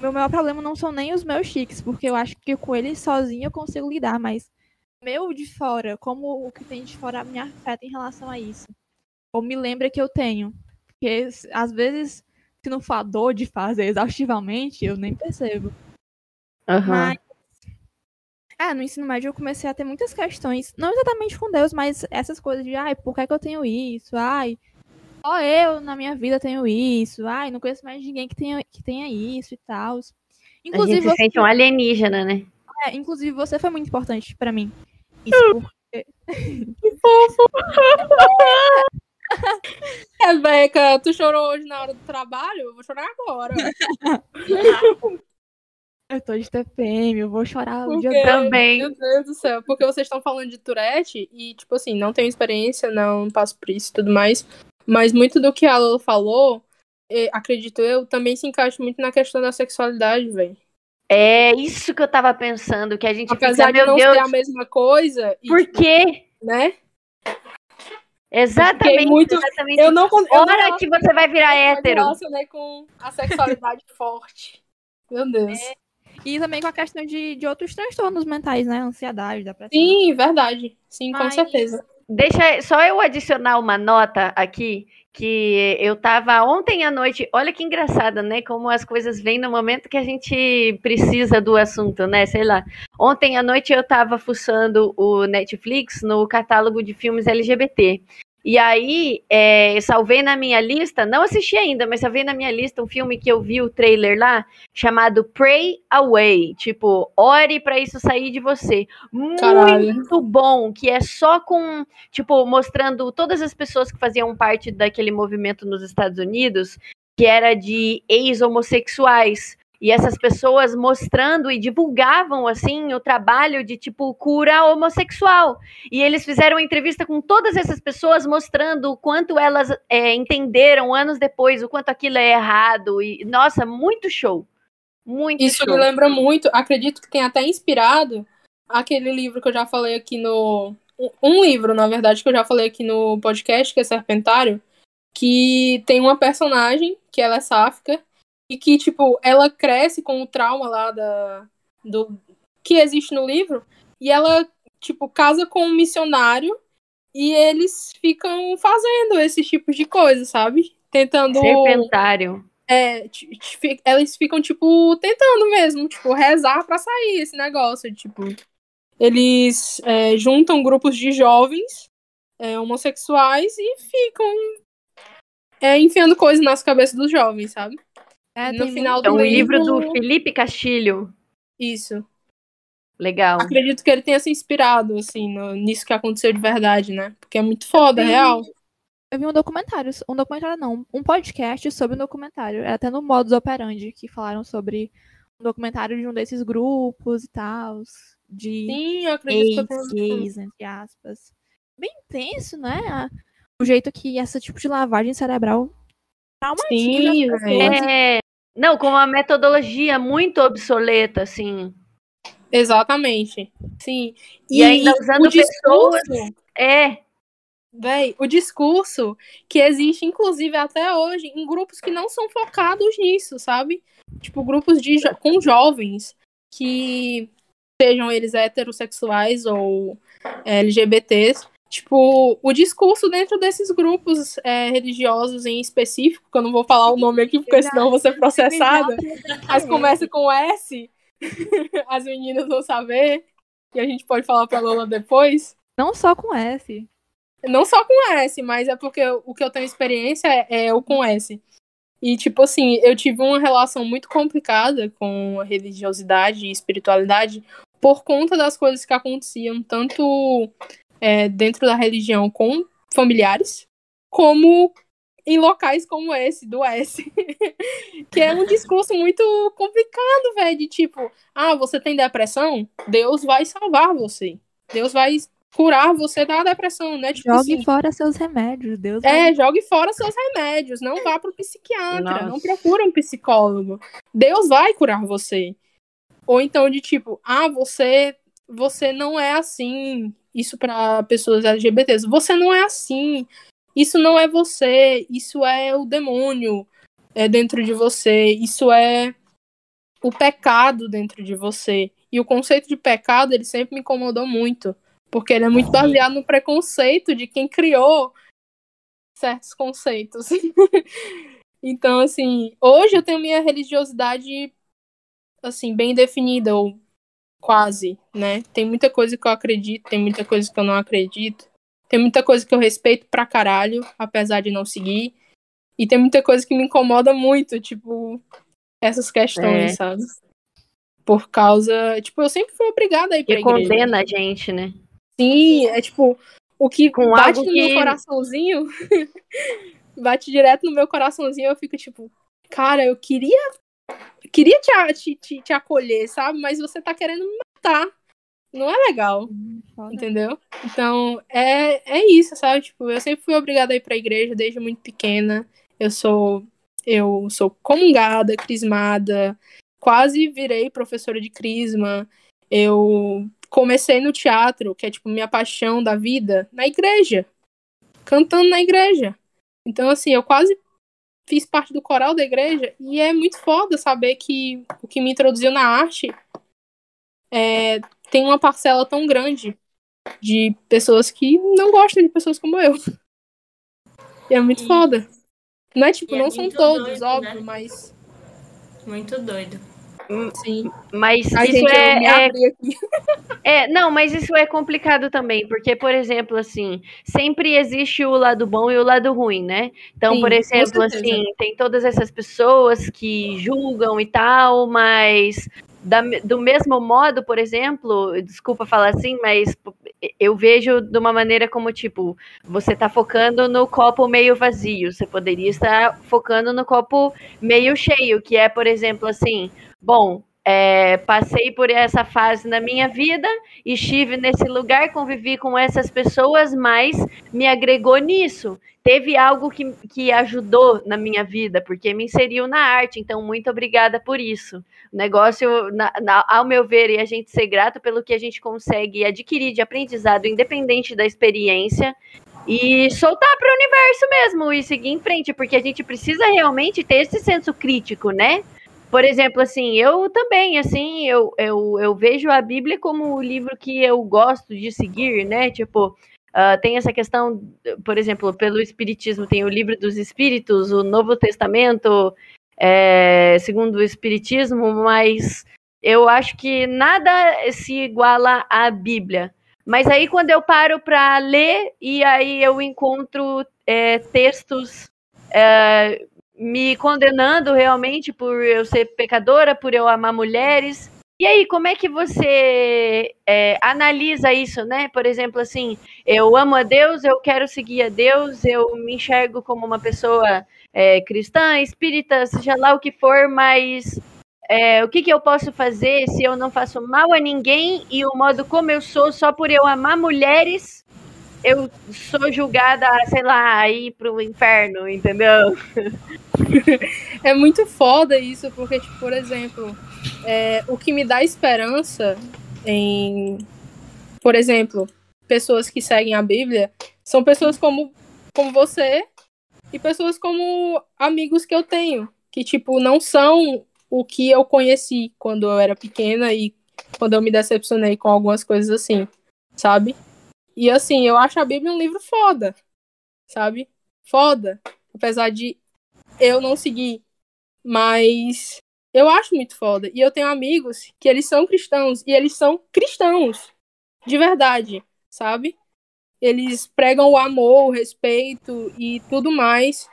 meu maior problema não são nem os meus chiques, porque eu acho que com eles sozinho eu consigo lidar, mas meu de fora, como o que tem de fora me afeta em relação a isso. Ou me lembra que eu tenho. Porque às vezes, se não for dor de fazer exaustivamente, eu nem percebo. Mas. É, no ensino médio eu comecei a ter muitas questões, não exatamente com Deus, mas essas coisas de, ai, por que, que eu tenho isso? Ai, só eu na minha vida tenho isso. Ai, não conheço mais ninguém que tenha, que tenha isso e tal. A gente Inclusive, se você, sente um alienígena, né? é, inclusive, você foi muito importante pra mim. *laughs* Isso porque *laughs* Rebeca, tu chorou hoje na hora do trabalho? Eu vou chorar agora. *laughs* eu tô de TPM, eu vou chorar o Por dia. Também. Meu Deus do céu. Porque vocês estão falando de Tourette e, tipo assim, não tenho experiência, não passo por isso e tudo mais. Mas muito do que a Lola falou, eh, acredito eu, também se encaixa muito na questão da sexualidade, velho. É isso que eu tava pensando, que a gente Apesar fica, de meu não Deus, ser a mesma coisa, e, por tipo, quê? né? Exatamente, muito- exatamente. Eu não eu não Hora que você vai virar hétero. relacionei com a sexualidade *laughs* forte. Meu Deus. E também com a questão de, de outros transtornos mentais, né? Ansiedade, depressão. Sim, verdade. Sim, com Mas- certeza. Deixa só eu adicionar uma nota aqui, que eu tava ontem à noite, olha que engraçado, né? Como as coisas vêm no momento que a gente precisa do assunto, né? Sei lá. Ontem à noite eu tava fuçando o Netflix no catálogo de filmes LGBT. E aí, é, salvei na minha lista, não assisti ainda, mas salvei na minha lista um filme que eu vi o trailer lá, chamado Pray Away. Tipo, ore pra isso sair de você. Caralho. Muito bom, que é só com, tipo, mostrando todas as pessoas que faziam parte daquele movimento nos Estados Unidos, que era de ex-homossexuais. E essas pessoas mostrando e divulgavam, assim, o trabalho de, tipo, cura homossexual. E eles fizeram entrevista com todas essas pessoas, mostrando o quanto elas é, entenderam anos depois, o quanto aquilo é errado. E, nossa, muito show. Muito Isso show. me lembra muito, acredito que tenha até inspirado aquele livro que eu já falei aqui no. um- Um livro, na verdade, que eu já falei aqui no podcast, que é Serpentário, que tem uma personagem que ela é sáfica e que, tipo, ela cresce com o trauma lá da, do que existe no livro e ela, tipo, casa com um missionário e eles ficam fazendo esses tipos de coisa, sabe? Tentando Serpentário. é, eles ficam, tipo, tentando mesmo, tipo, rezar pra sair esse negócio, tipo. Eles é, juntam grupos de jovens é, homossexuais e ficam é, enfiando coisas nas cabeças dos jovens, sabe? É, no final É um do livro do livro- Felipe Castilho. Isso. Legal. Acredito que ele tenha se inspirado, assim, no- nisso que aconteceu de verdade, né? Porque é muito foda, real. Eu vi um documentário, um documentário não, um podcast sobre um documentário. Era até no Modus Operandi, que falaram sobre um documentário de um desses grupos e tal, de Sim, eu acredito que eu gays, entre aspas. Bem intenso, né? O jeito que esse tipo de lavagem cerebral traumatiza Sim. É, não, com uma metodologia muito obsoleta, assim. Exatamente. Sim. E ainda usando o discurso, É, Véi, o discurso que existe, inclusive até hoje, em grupos que não são focados nisso, sabe? Tipo, grupos de jo- com jovens que sejam eles heterossexuais ou LGBTs. Tipo, o discurso dentro desses grupos é, religiosos em específico, que eu não vou falar o nome aqui, porque senão eu vou ser processada. Mas começa com S, *laughs* as meninas vão saber, e a gente pode falar pra Lola depois. Não só com S. Não só com S, mas é porque o que eu tenho experiência é, é o com S. E, tipo assim, eu tive uma relação muito complicada com a religiosidade e espiritualidade por conta das coisas que aconteciam, tanto é, dentro da religião com familiares, como em locais como esse, do S. *laughs* que é um discurso muito complicado, velho, de tipo, ah, você tem depressão? Deus vai salvar você. Deus vai curar você da depressão, né? Tipo Jogue assim, fora seus remédios, Deus vai- é, jogue fora seus remédios, não vá pro psiquiatra, Nossa. não procure um psicólogo. Deus vai curar você. Ou então de tipo, ah, você você não é assim. Isso para pessoas LGBTs. Você não é assim. Isso não é você, isso é o demônio é dentro de você, isso é o pecado dentro de você. E o conceito de pecado, ele sempre me incomodou muito, porque ele é muito baseado no preconceito de quem criou certos conceitos. *laughs* então, assim, hoje eu tenho minha religiosidade assim bem definida ou quase, né? Tem muita coisa que eu acredito, tem muita coisa que eu não acredito. Tem muita coisa que eu respeito pra caralho, apesar de não seguir. E tem muita coisa que me incomoda muito, tipo, essas questões, É. sabe? Por causa. Tipo, eu sempre fui obrigada a ir pra que igreja. condena a gente, né? Sim, é tipo, o que Com bate no meu que- coraçãozinho, *laughs* bate direto no meu coraçãozinho, eu fico tipo, cara, eu queria queria te, te, te, te acolher, sabe? Mas você tá querendo me matar. não é legal. Foda. Entendeu? Então, é, é isso, sabe? Tipo, eu sempre fui obrigada a ir pra igreja desde muito pequena. Eu sou eu sou comungada, crismada, quase virei professora de crisma. Eu comecei no teatro, que é tipo minha paixão da vida, na igreja, cantando na igreja. Então, assim, eu quase fiz parte do coral da igreja e é muito foda saber que o que me introduziu na arte é, tem uma parcela tão grande de pessoas que não gostam de pessoas como eu. E é muito E- foda. Não é tipo, e é não são muito todos, doido, óbvio, né? mas Muito doido. Sim. Mas Ai, isso gente, é, é, *laughs* é. Não, mas isso é complicado também, porque, por exemplo, assim, sempre existe o lado bom e o lado ruim, né? Então, Sim, por exemplo, assim, tem todas essas pessoas que julgam e tal, mas da- do mesmo modo, por exemplo, desculpa falar assim, mas eu vejo de uma maneira como, tipo, você tá focando no copo meio vazio, você poderia estar focando no copo meio cheio, que é, por exemplo, assim, bom, é, passei por essa fase na minha vida, estive nesse lugar, convivi com essas pessoas, mas me agregou nisso. Teve algo que, que ajudou na minha vida, porque me inseriu na arte, então muito obrigada por isso. O negócio, na- na- ao meu ver, é a gente ser grato pelo que a gente consegue adquirir de aprendizado, independente da experiência, e soltar para o universo mesmo e seguir em frente, porque a gente precisa realmente ter esse senso crítico, né? Por exemplo, assim, eu também, assim, eu, eu, eu vejo a Bíblia como o livro que eu gosto de seguir, né? Tipo, ah, tem essa questão, por exemplo, pelo Espiritismo, tem o livro dos Espíritos, o Novo Testamento, é, segundo o Espiritismo, mas eu acho que nada se iguala à Bíblia. Mas aí quando eu paro para ler e aí eu encontro é, textos é, me condenando realmente por eu ser pecadora, por eu amar mulheres. E aí, como é que você é, analisa isso, né? Por exemplo, assim, eu amo a Deus, eu quero seguir a Deus, eu me enxergo como uma pessoa é, cristã, espírita, seja lá o que for, mas é, o que, que eu posso fazer se eu não faço mal a ninguém e o modo como eu sou só por eu amar mulheres, eu sou julgada, sei lá, a ir pro inferno, entendeu? É muito foda isso, porque, tipo, por exemplo, é, o que me dá esperança em, por exemplo, pessoas que seguem a Bíblia são pessoas como, como você e pessoas como amigos que eu tenho, que, tipo, não são o que eu conheci quando eu era pequena e quando eu me decepcionei com algumas coisas assim, sabe? E assim, eu acho a Bíblia um livro foda, sabe? Foda. Apesar de eu não seguir. Mas eu acho muito foda. E eu tenho amigos que eles são cristãos. E eles são cristãos. De verdade, sabe? Eles pregam o amor, o respeito e tudo mais.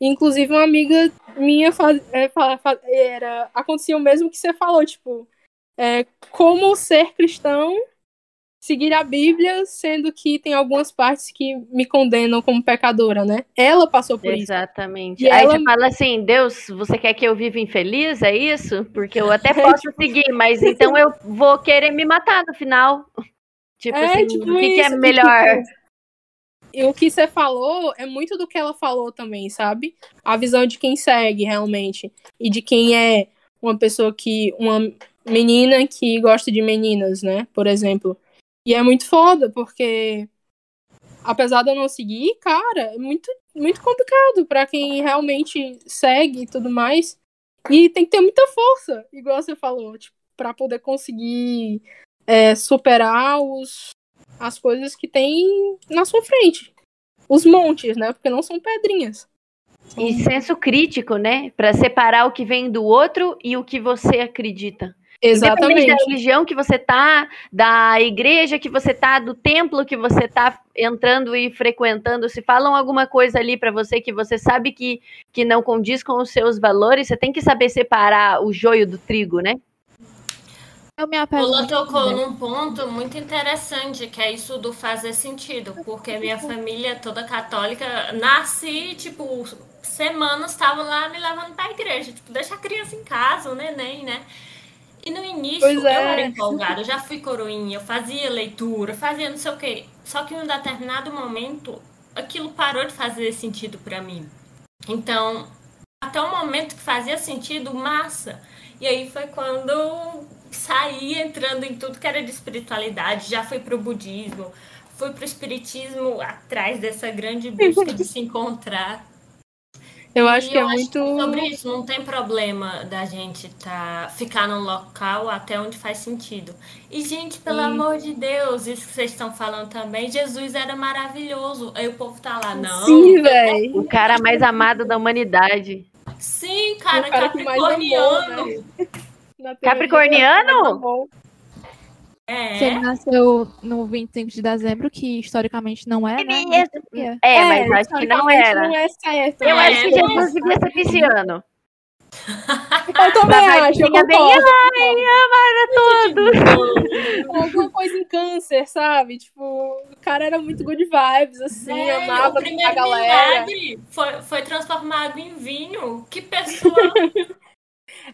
Inclusive, uma amiga minha faz, é, fa- fa- era, acontecia o mesmo que você falou, tipo, é, como ser cristão, seguir a Bíblia, sendo que tem algumas partes que me condenam como pecadora, né? Ela passou por isso. Exatamente. E Aí ela- você fala assim, Deus, você quer que eu viva infeliz? É isso? Porque eu até posso *laughs* seguir, mas então eu vou querer me matar no final. Tipo É, assim, tipo o que, que é e, melhor? tipo, E o que você falou é muito do que ela falou também, sabe? A visão de quem segue realmente. E de quem é uma pessoa que. Uma menina que gosta de meninas, né? Por exemplo. E é muito foda, porque. Apesar de eu não seguir, cara, é muito, muito complicado pra quem realmente segue e tudo mais. E tem que ter muita força, igual você falou, tipo, pra poder conseguir é, superar os, as coisas que tem na sua frente. Os montes, né? Porque não são pedrinhas. E senso crítico, né? Pra separar o que vem do outro e o que você acredita. Independente da Exatamente. religião que você tá, da igreja que você tá, do templo que você tá entrando e frequentando, se falam alguma coisa ali pra você que você sabe que, que não condiz com os seus valores, você tem que saber separar o joio do trigo, né? Eu me apego Lula tocou num ponto muito interessante, que é isso do fazer sentido, porque minha família toda católica, nasci, tipo, semanas estavam lá me levando pra igreja, tipo, deixa a criança em casa, o neném, né? E no início Pois eu é. era empolgada, eu já fui coroinha, eu fazia leitura, fazia não sei o quê. Só que em um determinado momento aquilo parou de fazer sentido pra mim. Então, até o momento que fazia sentido, massa. E aí foi quando saí entrando em tudo que era de espiritualidade, já fui pro budismo, fui pro espiritismo atrás dessa grande busca de se encontrar. Eu acho E que é eu muito. que sobre isso não tem problema da gente tá, ficar num local até onde faz sentido. E, gente, pelo Sim. amor de Deus, isso que vocês estão falando também, Jesus era maravilhoso. Aí o povo tá lá, não. Sim, velho. O cara mais amado da humanidade. Sim, cara, O cara que mais amou, capricorniano. né? Na teoria, Capricorniano? É. Se ele nasceu no 25 de dezembro, que historicamente não é, né? É. É, mas acho que não era. Não é certo. Eu É, acho que mas- Jesus devia ser pisciano. Eu também Papai acho, eu tinha bem, concordo. Ai, amara todos. *laughs* Alguma coisa em câncer, sabe? Tipo, o cara era muito good vibes, assim, Velho, amava a galera. foi, foi transformar água em vinho. Que pessoa. *laughs*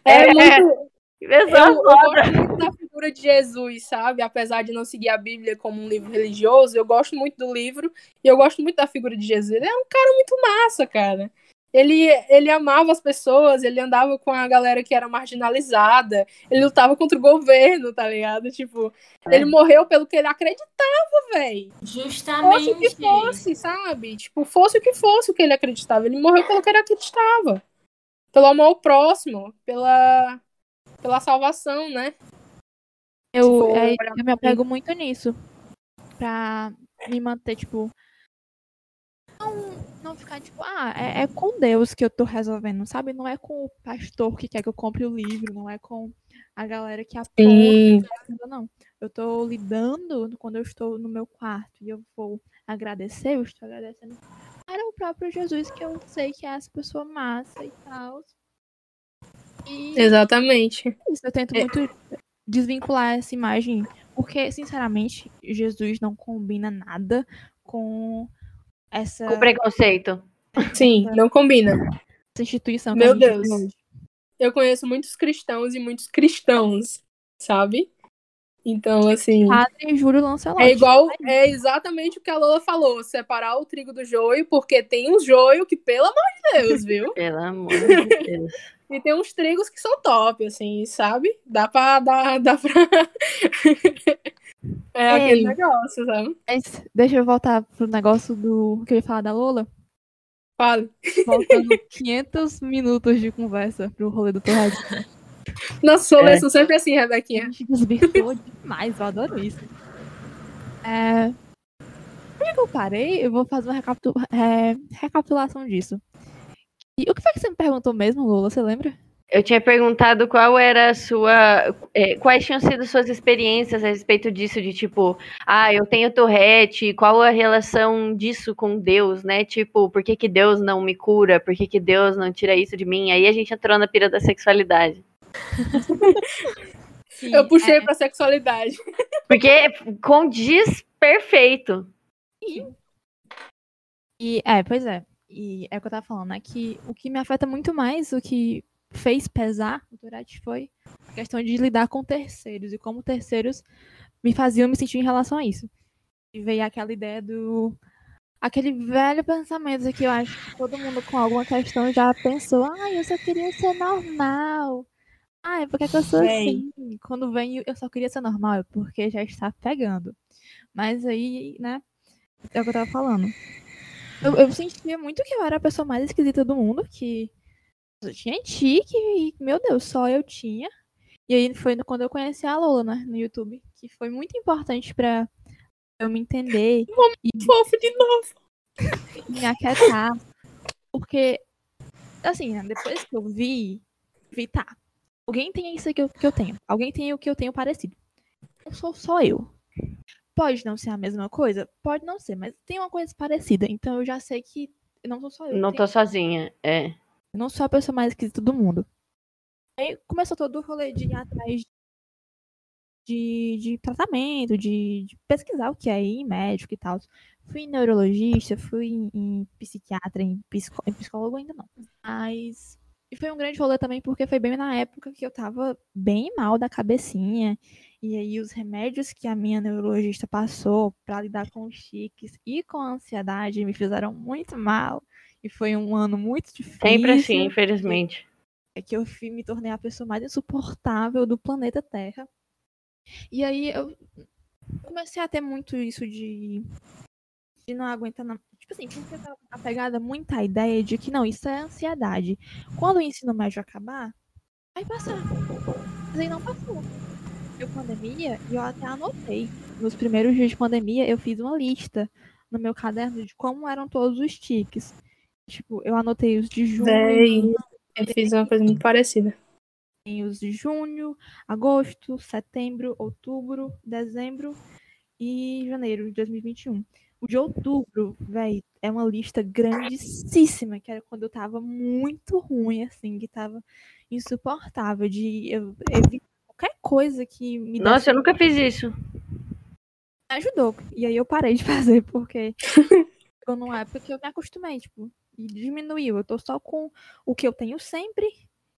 É, É, muito. Que Eu, eu gosto muito da figura de Jesus, sabe? Apesar de não seguir a Bíblia como um livro religioso, eu gosto muito do livro e eu gosto muito da figura de Jesus. Ele é um cara muito massa, cara. Ele, ele amava as pessoas, ele andava com a galera que era marginalizada, ele lutava contra o governo, tá ligado? Tipo, É. ele morreu pelo que ele acreditava, velho. Fosse o que Justamente. fosse, sabe? Tipo, fosse o que fosse o que ele acreditava. Ele morreu pelo que ele acreditava. Pelo amor ao próximo, pela, pela salvação, né? Eu, for é, eu me apego muito nisso. Pra me manter, tipo. Não, não ficar, tipo, ah, é, é com Deus que eu tô resolvendo, sabe? Não é com o pastor que quer que eu compre o livro, não é com a galera que apoia. Sim. Não. Eu tô lidando quando eu estou no meu quarto e eu vou agradecer, eu estou agradecendo para o próprio Jesus, que eu sei que é essa pessoa massa e tal. E Exatamente. isso, eu tento É. muito desvincular essa imagem, porque, sinceramente, Jesus não combina nada com essa, Com preconceito. Sim, não combina. essa instituição Meu Deus. Eu conheço muitos cristãos e muitos cristãos, sabe? Então, assim. Padre Júlio Lancelotti. É igual, é exatamente o que a Lola falou: separar o trigo do joio, porque tem uns joio que, pelo amor de Deus, viu? Pelo amor de Deus. E tem uns trigos que são top, assim, sabe? Dá pra. Dá, dá pra... *laughs* é Ei. aquele negócio, sabe? Deixa eu voltar pro negócio do que eu ia falar da Lola. Fale. Faltando 500 *laughs* minutos de conversa pro rolê do Torradinho. Nossa, rolês É. são sempre assim, A Rebequinha. gente desvirtuou demais, eu adoro isso. É... Onde que eu parei? Eu vou fazer uma recapitu- é, recapitulação disso. E o que foi que você me perguntou mesmo, Lola? Você lembra? Eu tinha perguntado qual era a sua. eh, quais tinham sido suas experiências a respeito disso, de tipo, ah, eu tenho Tourette, qual a relação disso com Deus, né? Tipo, por que, que Deus não me cura? Por que, que Deus não tira isso de mim? Aí a gente entrou na pira da sexualidade. *laughs* Eu puxei pra sexualidade. *laughs* Porque condiz perfeito. E, é, pois é. E é o que eu tava falando, né? Que o que me afeta muito mais, o que fez pesar o Tourette foi a questão de lidar com terceiros e como terceiros me faziam me sentir em relação a isso. E veio aquela ideia do. Aquele velho pensamento que eu acho que todo mundo com alguma questão já pensou: ah, eu só queria ser normal. Ah, é porque que eu sou Vem. assim. Quando vem, eu só queria ser normal, é porque já está pegando. Mas aí, né? É o que eu tava falando. Eu, eu sentia muito que eu era a pessoa mais esquisita do mundo, que eu tinha tique e, meu Deus, só eu tinha. E aí foi quando eu conheci a Lola, né, no YouTube, que foi muito importante pra eu me entender Fofo de novo. e *laughs* me aquietar. Porque, assim, né, depois que eu vi, vi, tá, alguém tem isso que eu, que eu tenho. Alguém tem o que eu tenho parecido. Não sou só eu. Pode não ser a mesma coisa? Pode não ser, mas tem uma coisa parecida. Então eu já sei que não sou só eu. Não tô sozinha. É. Eu não sou a pessoa mais esquisita do mundo. Aí começou todo o rolê de ir atrás de, de tratamento, de, de pesquisar o que é ir em médico e tal. Fui em neurologista, fui em, em psiquiatra, em, psico, em psicólogo ainda não. Mas E foi um grande rolê também porque foi bem na época que eu tava bem mal da cabecinha. E aí os remédios que a minha neurologista passou para lidar com os chiques e com a ansiedade me fizeram muito mal. E foi um ano muito difícil. Sempre assim, infelizmente. É que eu me tornei a pessoa mais insuportável do planeta Terra. E aí eu comecei a ter muito isso de, de não aguentar. Tipo assim, porque eu tava apegada muito à ideia de que não, isso é ansiedade. Quando o ensino médio acabar, vai passar. Mas aí não passou. Deu pandemia e eu até anotei. Nos primeiros dias de pandemia, eu fiz uma lista no meu caderno de como eram todos os tiques. Tipo, eu anotei os de junho, Véi, eu fiz uma coisa muito parecida. tem os de junho, agosto, setembro, outubro, dezembro e janeiro de 2021. O de outubro, velho, é uma lista grandíssima, que era quando eu tava muito ruim, assim, que tava insuportável de eu evitar qualquer coisa que me Nossa, eu nunca fiz isso. me ajudou. E aí eu parei de *laughs* fazer, porque chegou numa época que eu me acostumei, tipo, e diminuiu. Eu tô só com o que eu tenho sempre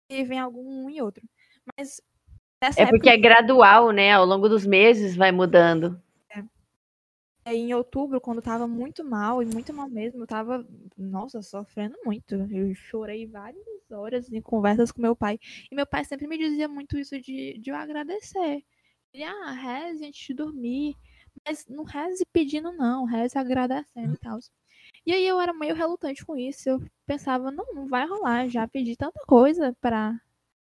e vem algum um e outro. Mas nessa É porque época, é gradual, né? Ao longo dos meses vai mudando. Aí, em outubro, quando tava muito mal, e muito mal mesmo, eu tava, nossa, sofrendo muito. Eu chorei várias horas em conversas com meu pai. E meu pai sempre me dizia muito isso de, de eu agradecer. Ele, ah, reze antes de dormir. Mas não reze pedindo, não, reze agradecendo e tal. E aí eu era meio relutante com isso. Eu pensava, não, não vai rolar. Já pedi tanta coisa pra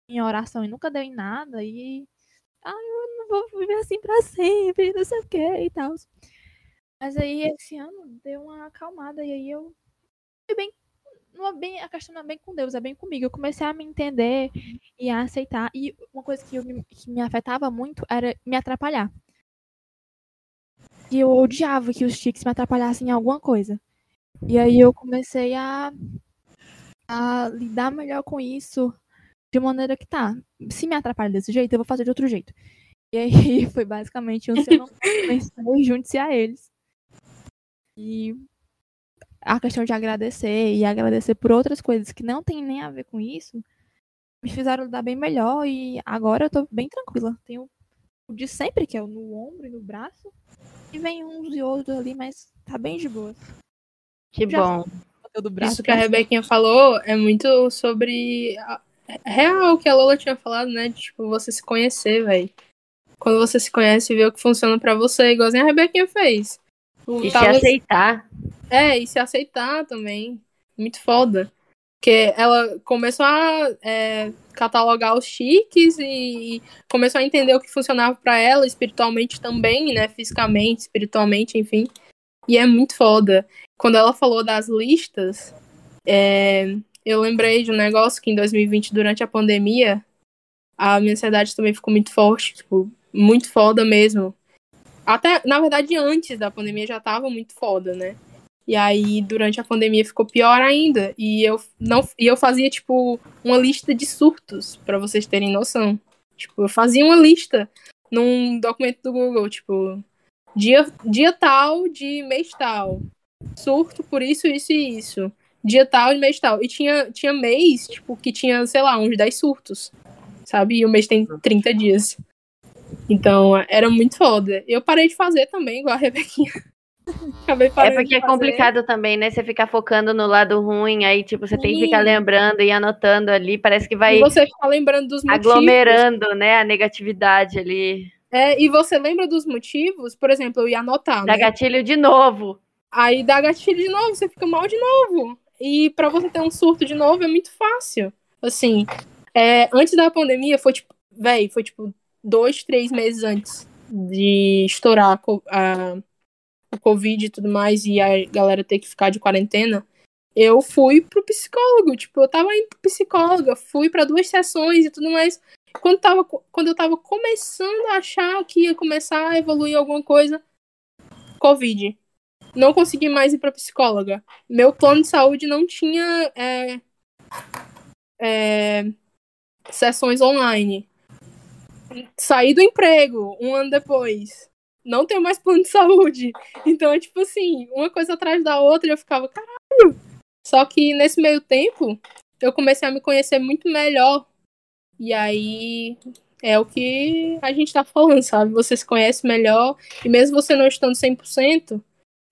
em oração e nunca deu em nada. E ah, eu não vou viver assim pra sempre, não sei o que e tal. Mas aí esse ano deu uma acalmada e aí eu fui bem. Não é bem, a questão não é bem com Deus, é bem comigo. Eu comecei a me entender e a aceitar. E uma coisa que, eu, que me afetava muito era me atrapalhar. E eu odiava que os tiques me atrapalhassem em alguma coisa. E aí eu comecei a, a lidar melhor com isso de maneira que tá. Se me atrapalha desse jeito, eu vou fazer de outro jeito. E aí *laughs* foi basicamente um se eu não junte-se a eles. E a questão de agradecer e agradecer por outras coisas que não tem nem a ver com isso me fizeram lidar bem melhor e agora eu tô bem tranquila. Tenho o de sempre, que é o no ombro e no braço. E vem uns e outros ali, mas tá bem de boa. Que Já- bom. Do braço Isso que a Rebequinha falou é muito sobre. a- é Real que a Lola tinha falado, né? De, tipo, você se conhecer, velho. Quando você se conhece e vê o que funciona pra você, igualzinho a Rebequinha fez. O- E se aceitar. É, e se aceitar também. Muito foda. Porque ela começou a é, catalogar os chiques e começou a entender o que funcionava pra ela, espiritualmente também, né? Fisicamente, espiritualmente, enfim. E é muito foda. Quando ela falou das listas, é, eu lembrei de um negócio que em 2020, durante a pandemia, a minha ansiedade também ficou muito forte, tipo, muito foda mesmo. Até, na verdade, antes da pandemia já tava muito foda, né? E aí, durante a pandemia, ficou pior ainda. E eu não e eu fazia, tipo, uma lista de surtos, pra vocês terem noção. Tipo, eu fazia uma lista num documento do Google, tipo, dia, dia tal de mês tal. Surto por isso, isso e isso. Dia tal de mês tal. E tinha, tinha mês, tipo, que tinha, sei lá, uns 10 surtos. Sabe? E o mês tem 30 dias. Então, era muito foda. Eu parei de fazer também, igual a Rebequinha. *laughs* Acabei É porque é complicado também, né? Você ficar focando no lado ruim, aí, tipo, você tem que ficar Sim. lembrando e anotando ali. Parece que vai E você fica lembrando dos motivos. aglomerando, né? A negatividade ali. É, e você lembra dos motivos, por exemplo, eu ia anotar, Dá né? gatilho de novo. Aí dá gatilho de novo, você fica mal de novo. E pra você ter um surto de novo é muito fácil. Assim, é, antes da pandemia, foi tipo, véi, foi tipo dois, três meses antes de estourar a a- Covid e tudo mais, e a galera ter que ficar de quarentena. Eu fui pro psicólogo, tipo, eu tava indo pro psicóloga, fui pra duas sessões e tudo mais. Quando, tava, quando eu tava começando a achar que ia começar a evoluir alguma coisa, Covid. Não consegui mais ir pra psicóloga. Meu plano de saúde não tinha é, é, sessões online. Saí do emprego um ano depois. Não tenho mais plano de saúde. Então é tipo assim, uma coisa atrás da outra e eu ficava, caralho. Só que nesse meio tempo, eu comecei a me conhecer muito melhor. E aí é o que a gente tá falando, sabe? Você se conhece melhor e mesmo você não estando 100%,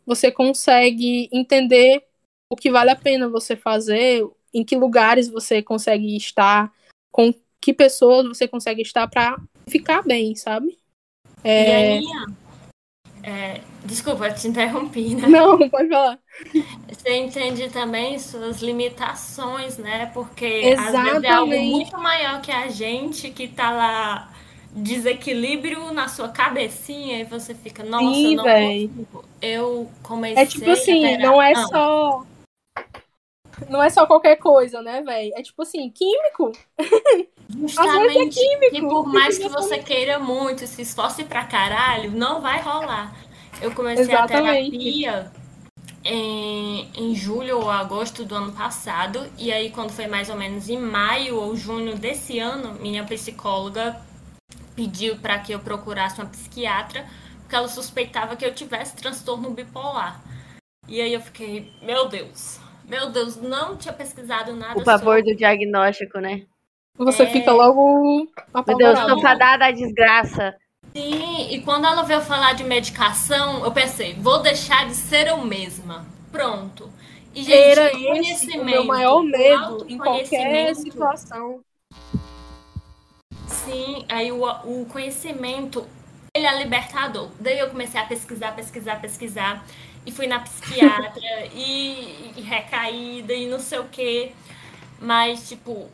você consegue entender o que vale a pena você fazer, em que lugares você consegue estar, com que pessoas você consegue estar para ficar bem, sabe? É... E aí, é, desculpa, te interrompi, né? *laughs* Não, pode falar. Você entende também suas limitações, né? Porque Exatamente. às vezes é algo muito maior que a gente que tá lá desequilíbrio na sua cabecinha e você fica, nossa, Sim, não véi. Eu comecei É tipo assim, não é só não é só qualquer coisa, né, velho? É tipo assim, químico. Justamente. É químico. E por mais que você queira muito, se esforce pra caralho, não vai rolar. Eu comecei Exatamente. a terapia em, em julho ou agosto do ano passado. E aí, quando foi mais ou menos em maio ou junho desse ano, minha psicóloga pediu para que eu procurasse uma psiquiatra, porque ela suspeitava que eu tivesse transtorno bipolar. E aí eu fiquei, meu Deus, meu Deus, não tinha pesquisado nada. O pavor sobre... do diagnóstico, né? Você é... fica logo. Meu Deus, tô fadada à desgraça. Sim, e quando ela veio falar de medicação, eu pensei, vou deixar de ser eu mesma. Pronto. E, gente, Era esse o meu maior medo em qualquer situação. Sim, aí o, o conhecimento, ele é libertador. Daí eu comecei a pesquisar, pesquisar, pesquisar. E fui na psiquiatra, *laughs* e, e recaída, e não sei o quê. Mas, tipo,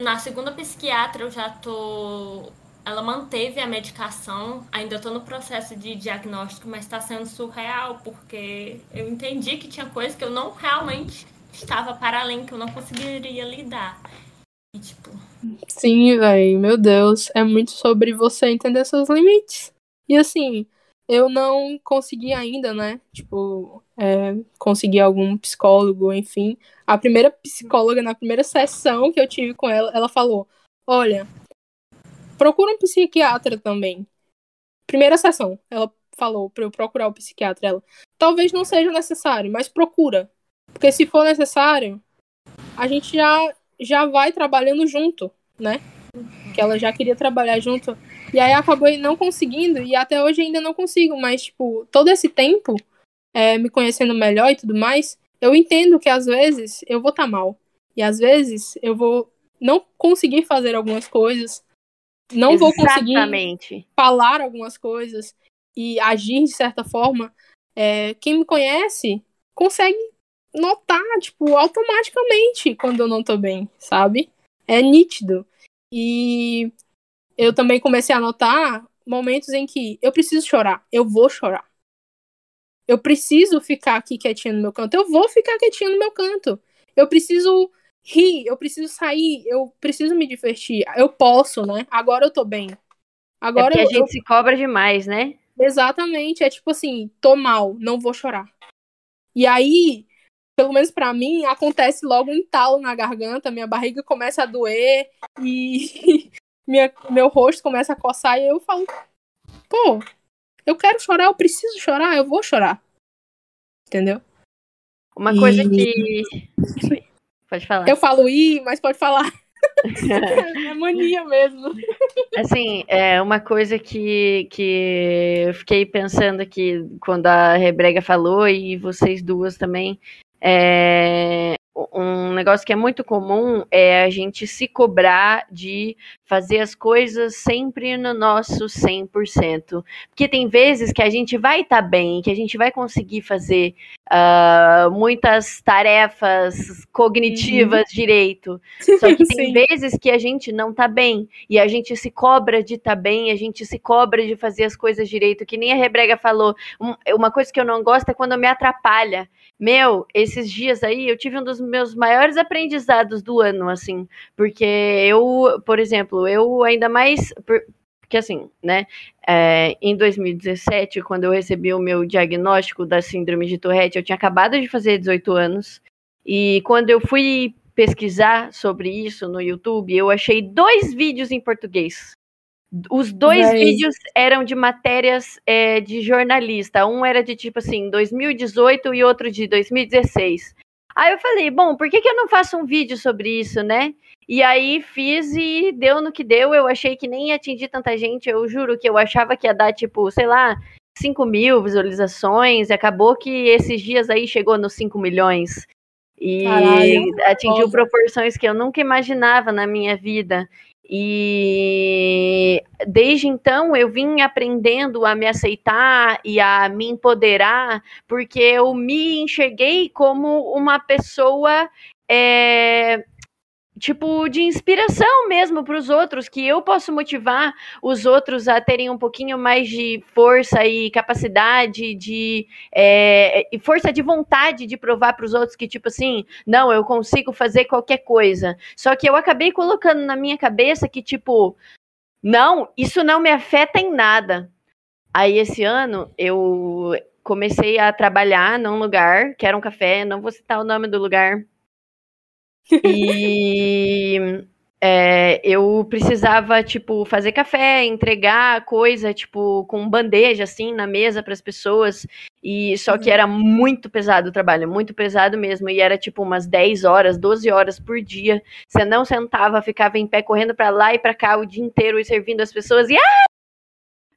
na segunda psiquiatra eu já tô ela manteve a medicação, ainda estou no processo de diagnóstico, mas está sendo surreal, porque eu entendi que tinha coisas que eu não realmente estava para além, que eu não conseguiria lidar. E, tipo. Sim, velho, meu Deus. É muito sobre você entender seus limites. E assim, eu não consegui ainda, né? Tipo, é, conseguir algum psicólogo, enfim. A primeira psicóloga, na primeira sessão que eu tive com ela, ela falou: Olha, procura um psiquiatra também. Primeira sessão, ela falou para eu procurar o psiquiatra. Ela, talvez não seja necessário, mas procura. Porque se for necessário, a gente já, já vai trabalhando junto, né? Que ela já queria trabalhar junto. E aí acabou não conseguindo, e até hoje ainda não consigo, mas, tipo, todo esse tempo, é, me conhecendo melhor e tudo mais, eu entendo que às vezes eu vou estar tá mal. E às vezes eu vou não conseguir fazer algumas coisas, não Exatamente. vou conseguir falar algumas coisas e agir de certa forma, é, quem me conhece consegue notar, tipo, automaticamente quando eu não tô bem, sabe? É nítido. E eu também comecei a notar momentos em que eu preciso chorar, eu vou chorar. Eu preciso ficar aqui quietinha no meu canto, eu vou ficar quietinha no meu canto. Eu preciso rir, eu preciso sair, eu preciso me divertir. Eu posso, né? Agora eu tô bem. Agora é eu, a gente eu... se cobra demais, né? Exatamente, é tipo assim, tô mal, não vou chorar. E aí, pelo menos para mim, acontece logo um entalo na garganta, minha barriga começa a doer e *laughs* minha, meu rosto começa a coçar e eu falo, pô, eu quero chorar, eu preciso chorar, eu vou chorar. Entendeu? Uma coisa e... que Pode falar. Eu falo i, mas pode falar. *laughs* é mania mesmo. Assim, é uma coisa que, que eu fiquei pensando aqui quando a Rebrega falou e vocês duas também. É, um negócio que é muito comum é a gente se cobrar de fazer as coisas sempre no nosso 100%. Porque tem vezes que a gente vai estar tá bem, que a gente vai conseguir fazer uh, muitas tarefas cognitivas uhum. direito. *laughs* Só que tem vezes que a gente não tá bem. E a gente se cobra de estar tá bem, a gente se cobra de fazer as coisas direito. Que nem a Rebrega falou. Uma coisa que eu não gosto é quando me atrapalha. Meu, esses dias aí eu tive um dos meus maiores aprendizados do ano, assim, porque eu, por exemplo, eu ainda mais. Porque assim, né? É, em 2017, quando eu recebi o meu diagnóstico da síndrome de Tourette, eu tinha acabado de fazer 18 anos. E quando eu fui pesquisar sobre isso no YouTube, eu achei dois vídeos em português os dois Mas... vídeos eram de matérias é, de jornalista. Um era de tipo assim, 2018 e outro de 2016. Aí eu falei, bom, por que, que eu não faço um vídeo sobre isso, né? E aí fiz e deu no que deu. Eu achei que nem ia atingir tanta gente. Eu juro que eu achava que ia dar, tipo, sei lá, 5 mil visualizações. E acabou que esses dias aí chegou nos 5 milhões. E Caralho, atingiu foda. proporções que eu nunca imaginava na minha vida. E desde então eu vim aprendendo a me aceitar e a me empoderar, porque eu me enxerguei como uma pessoa. é, tipo, de inspiração mesmo para os outros, que eu posso motivar os outros a terem um pouquinho mais de força e capacidade de. é, força de vontade de provar para os outros que, tipo assim, não, eu consigo fazer qualquer coisa. Só que eu acabei colocando na minha cabeça que, tipo, não, isso não me afeta em nada. Aí esse ano eu comecei a trabalhar num lugar que era um café, não vou citar o nome do lugar. E é, eu precisava, tipo, fazer café, entregar coisa, tipo, com bandeja, assim, na mesa para as pessoas. E só que era muito pesado o trabalho, muito pesado mesmo. E era, tipo, umas 10 horas, 12 horas por dia. Você não sentava, ficava em pé, correndo para lá e para cá o dia inteiro e servindo as pessoas. E ah!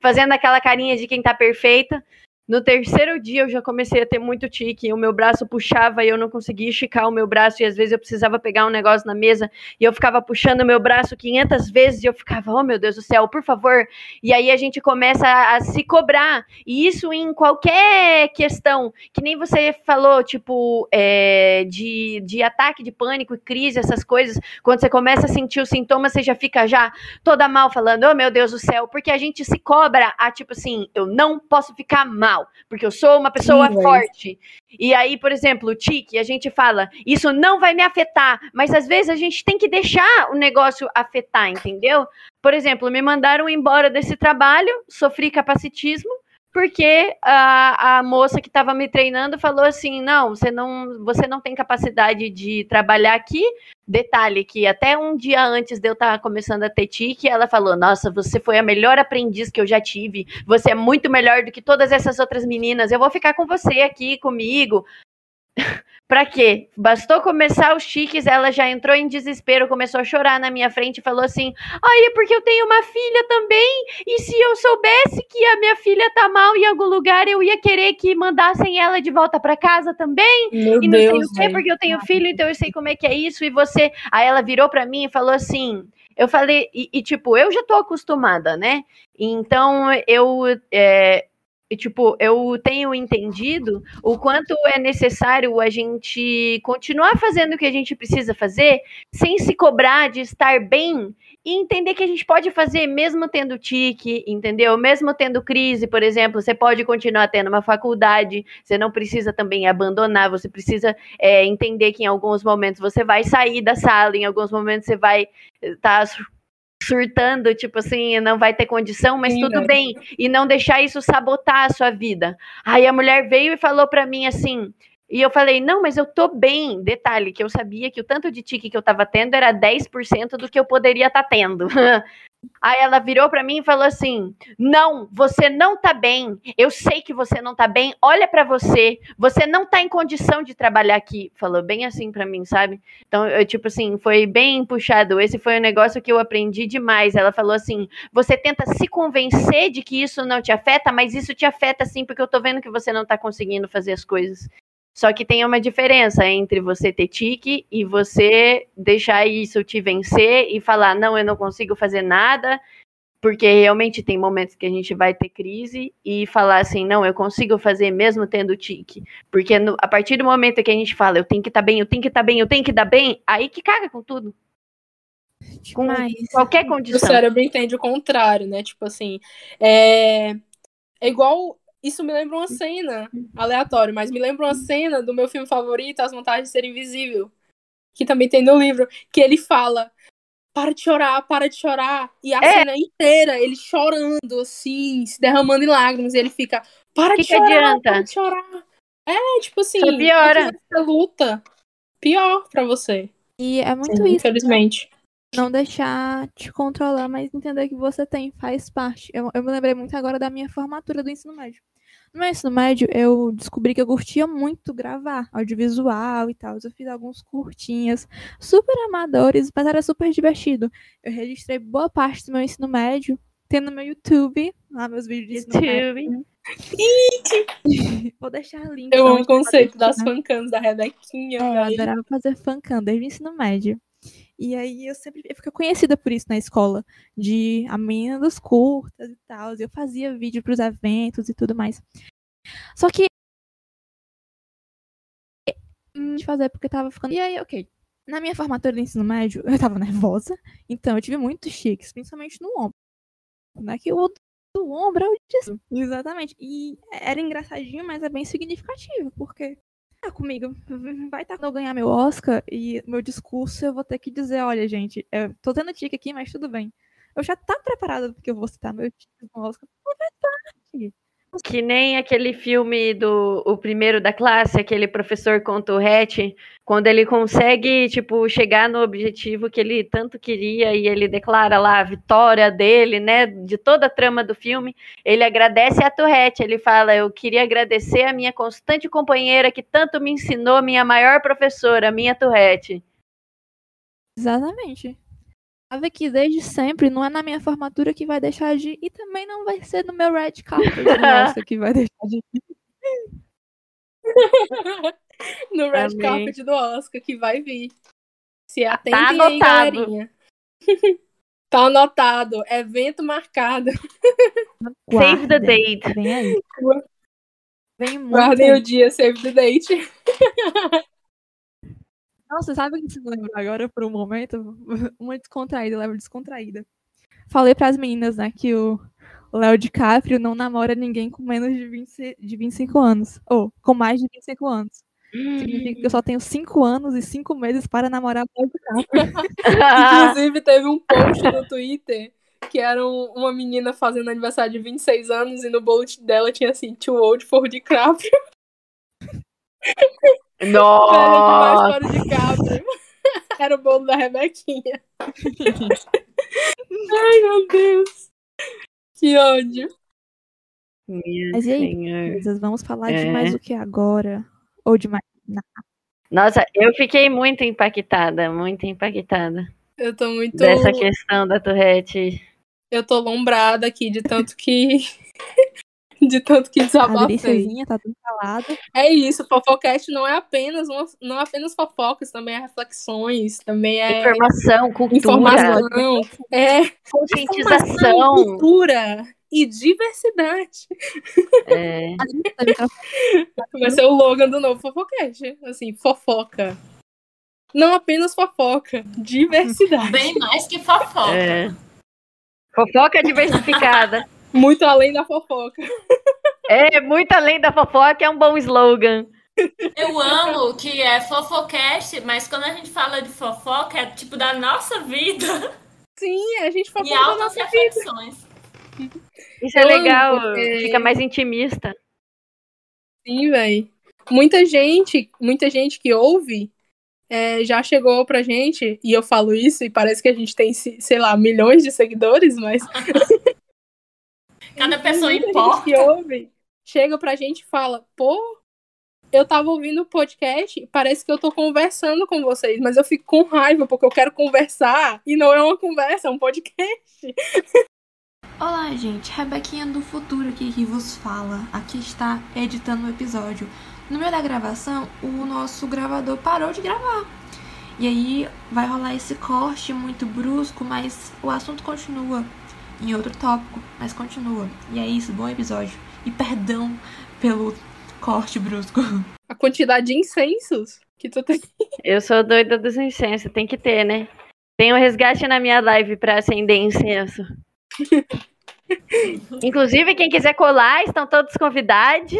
fazendo aquela carinha de quem tá perfeita. No terceiro dia eu já comecei a ter muito tique, o meu braço puxava e eu não conseguia esticar o meu braço e às vezes eu precisava pegar um negócio na mesa e eu ficava puxando o meu braço 500 vezes e eu ficava, oh meu Deus do céu, por favor. E aí a gente começa a, a se cobrar e isso em qualquer questão, que nem você falou, tipo, é, de, de ataque de pânico, crise, essas coisas, quando você começa a sentir os sintomas, você já fica já toda mal falando, oh meu Deus do céu, porque a gente se cobra a tipo assim, eu não posso ficar mal, porque eu sou uma pessoa Sim, forte. E aí, por exemplo, o tique, a gente fala, isso não vai me afetar, mas às vezes a gente tem que deixar o negócio afetar, entendeu? Por exemplo, me mandaram embora desse trabalho, sofri capacitismo, porque a, a moça que estava me treinando falou assim: não, você não, você não tem capacidade de trabalhar aqui. Detalhe que até um dia antes de eu estar começando a ter tique, ela falou: Nossa, você foi a melhor aprendiz que eu já tive. Você é muito melhor do que todas essas outras meninas. Eu vou ficar com você aqui comigo. *laughs* Pra quê? Bastou começar os tiques, ela já entrou em desespero, começou a chorar na minha frente e falou assim: Ai, é porque eu tenho uma filha também, e se eu soubesse que a minha filha tá mal em algum lugar, eu ia querer que mandassem ela de volta pra casa também Meu e não sei Deus, o quê, porque eu tenho filho, então eu sei como é que é isso, e você. Aí ela virou pra mim e falou assim. Eu falei, e, e, tipo, eu já tô acostumada, né? Então eu. é, tipo, eu tenho entendido o quanto é necessário a gente continuar fazendo o que a gente precisa fazer, sem se cobrar de estar bem e entender que a gente pode fazer mesmo tendo tique, entendeu? Mesmo tendo crise, por exemplo, você pode continuar tendo uma faculdade, você não precisa também abandonar, você precisa é, entender que em alguns momentos você vai sair da sala, em alguns momentos você vai estar surtando, tipo assim, não vai ter condição, mas Sim, tudo velho. bem, e não deixar isso sabotar a sua vida. Aí a mulher veio e falou pra mim assim, e eu falei, não, mas eu tô bem. Detalhe, que eu sabia que o tanto de tique que eu tava tendo era 10% do que eu poderia estar tendo. *laughs* Aí ela virou pra mim e falou assim: Não, você não tá bem. Eu sei que você não tá bem. Olha pra você. Você não tá em condição de trabalhar aqui. Falou bem assim pra mim, sabe? Então, eu, tipo assim, foi bem puxado. Esse foi um negócio que eu aprendi demais. Ela falou assim: Você tenta se convencer de que isso não te afeta, mas isso te afeta sim, porque eu tô vendo que você não tá conseguindo fazer as coisas. Só que tem uma diferença entre você ter tique e você deixar isso te vencer e falar, não, eu não consigo fazer nada, porque realmente tem momentos que a gente vai ter crise e falar assim, não, eu consigo fazer mesmo tendo tique. Porque no- a partir do momento que a gente fala, eu tenho que estar bem, eu tenho que estar bem, eu tenho que dar bem, aí que caga com tudo. Com Mas, qualquer O condição. cérebro entende o contrário, né? Tipo assim, é, é igual. Isso me lembra uma cena aleatória, mas me lembra uma cena do meu filme favorito, As Vantagens de Ser Invisível, que também tem no livro, que ele fala: para de chorar, para de chorar. E a É. cena inteira, ele chorando, assim, se derramando em lágrimas, e ele fica: para Que de que chorar, adianta? para de chorar. É, tipo assim, Só piora. você luta, pior pra você. e é muito Sim, isso. infelizmente. Não deixar te controlar, mas entender que você tem, faz parte. Eu, eu me lembrei muito agora da minha formatura do ensino médio. No meu ensino médio, eu descobri que eu curtia muito gravar audiovisual e tal. Eu fiz alguns curtinhos, super amadores, mas era super divertido. Eu registrei boa parte do meu ensino médio, tendo no meu YouTube, lá meus vídeos de ensino médio. YouTube. *laughs* Vou deixar link. Eu amo o conceito das encontrar. fancams da Rebequinha, É, eu adorava fazer fancam desde o ensino médio. E aí eu sempre eu fiquei conhecida por isso na escola, de a menina dos curtas e tal. Eu fazia vídeo pros eventos e tudo mais. Só que hum, de fazer porque tava ficando. E aí, ok. Na minha formatura do ensino médio, eu tava nervosa, então eu tive muitos chiques, principalmente no ombro. Né? Que o do ombro é o disso. Exatamente. E era engraçadinho, mas é bem significativo, porque tá comigo. Vai estar quando eu ganhar meu Oscar e meu discurso eu vou ter que dizer, olha, gente, eu tô tendo tique aqui, mas tudo bem. Eu já tá preparada porque eu vou citar meu tique no Oscar. Não vai parte. Que nem aquele filme do o primeiro da classe, aquele professor com Tourette, quando ele consegue, tipo, chegar no objetivo que ele tanto queria e ele declara lá a vitória dele, né, de toda a trama do filme, ele agradece a Tourette, ele fala, eu queria agradecer a minha constante companheira que tanto me ensinou, minha maior professora, minha Tourette. Exatamente. Sabe que desde sempre não é na minha formatura que vai deixar de ir e também não vai ser no meu red carpet *laughs* do Oscar que vai deixar de ir. *laughs* no red Amém. carpet do Oscar, que vai vir. Se atentem Tá aí, anotado. galerinha. *laughs* tá anotado. Evento marcado. Save the date. Vem aí. Vem muito. Guardem o dia, save the date. Nossa, sabe o que você me lembrou agora por um momento? *laughs* Uma descontraída, leva descontraída. Falei pras meninas, né, que o Léo DiCaprio não namora ninguém com menos de, 20, de 25 anos. Ou com mais de 25 anos. Significa que eu só tenho 5 anos e 5 meses para namorar o Léo DiCaprio. *laughs* Inclusive, teve um post no Twitter que era um- uma menina fazendo aniversário de 26 anos e no bullet dela tinha assim, too old for DiCaprio. Velho Nossa! para o DiCaprio. Era o bolo da Rebequinha. *laughs* Ai, meu Deus. Que ódio. Meu Mas e aí? Vamos falar de É. mais o que agora? Ou de mais. Nossa, eu fiquei muito impactada, muito impactada Eu tô muito. dessa questão da Tourette. Eu tô lombrada aqui de tanto que. *laughs* de tanto que A desabafei. delíciazinha tá tudo calado. É isso, Fofocast não é apenas uma, não é apenas fofocas, também é reflexões, também é Informação, cultura, informação, é conscientização. informação, cultura e diversidade. É, Vai ser o slogan do novo Fofocast. Assim, fofoca. Não apenas fofoca, diversidade. Bem mais que fofoca. é. Fofoca diversificada. Muito além da fofoca. É, muito além da fofoca, é um bom slogan. Eu amo que é fofocast, mas quando a gente fala de fofoca, é tipo da nossa vida Sim, a gente e fofoca na altas nossa vida. reflexões. Isso é Eu legal, porque- fica mais intimista. Sim, velho. Muita gente, muita gente que ouve é, já chegou pra gente, e eu falo isso, e parece que a gente tem, se- sei lá, milhões de seguidores, mas *laughs* Cada pessoa muita importa. gente que ouve chega pra gente e fala, pô, eu tava ouvindo o podcast, parece que eu tô conversando com vocês, mas eu fico com raiva porque eu quero conversar e não é uma conversa, é um podcast. *laughs* Olá, gente. Rebequinha do futuro aqui que vos fala. Aqui está editando o episódio. No meio da gravação, o nosso gravador parou de gravar. E aí vai rolar esse corte muito brusco, mas o assunto continua em outro tópico, mas continua. E é isso, bom episódio. E perdão pelo corte brusco. *laughs* A quantidade de incensos que tu tem. Eu sou doida dos incensos, tem que ter, né? Tem um resgate na minha live pra acender incenso. *laughs* Inclusive, quem quiser colar, estão todos convidados. Que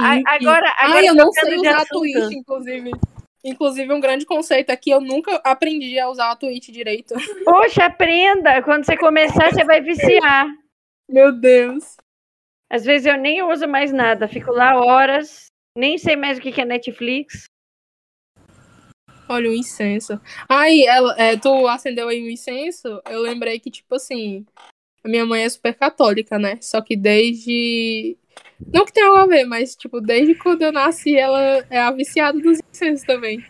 a- agora, agora Ai, eu não sei usar a assunto. Twitch, inclusive. Inclusive, um grande conceito aqui, eu nunca aprendi a usar a Twitch direito. *laughs* Poxa, aprenda! Quando você começar, você vai viciar. Meu Deus. Às vezes eu nem uso mais nada, fico lá horas, nem sei mais o que é Netflix. Olha o incenso. Ai, ela, é, tu acendeu aí o incenso? Eu lembrei que, tipo assim, a minha mãe é super católica, né? Só que desde. Não que tenha algo a ver, mas, tipo, desde quando eu nasci, ela é a viciada dos incensos também.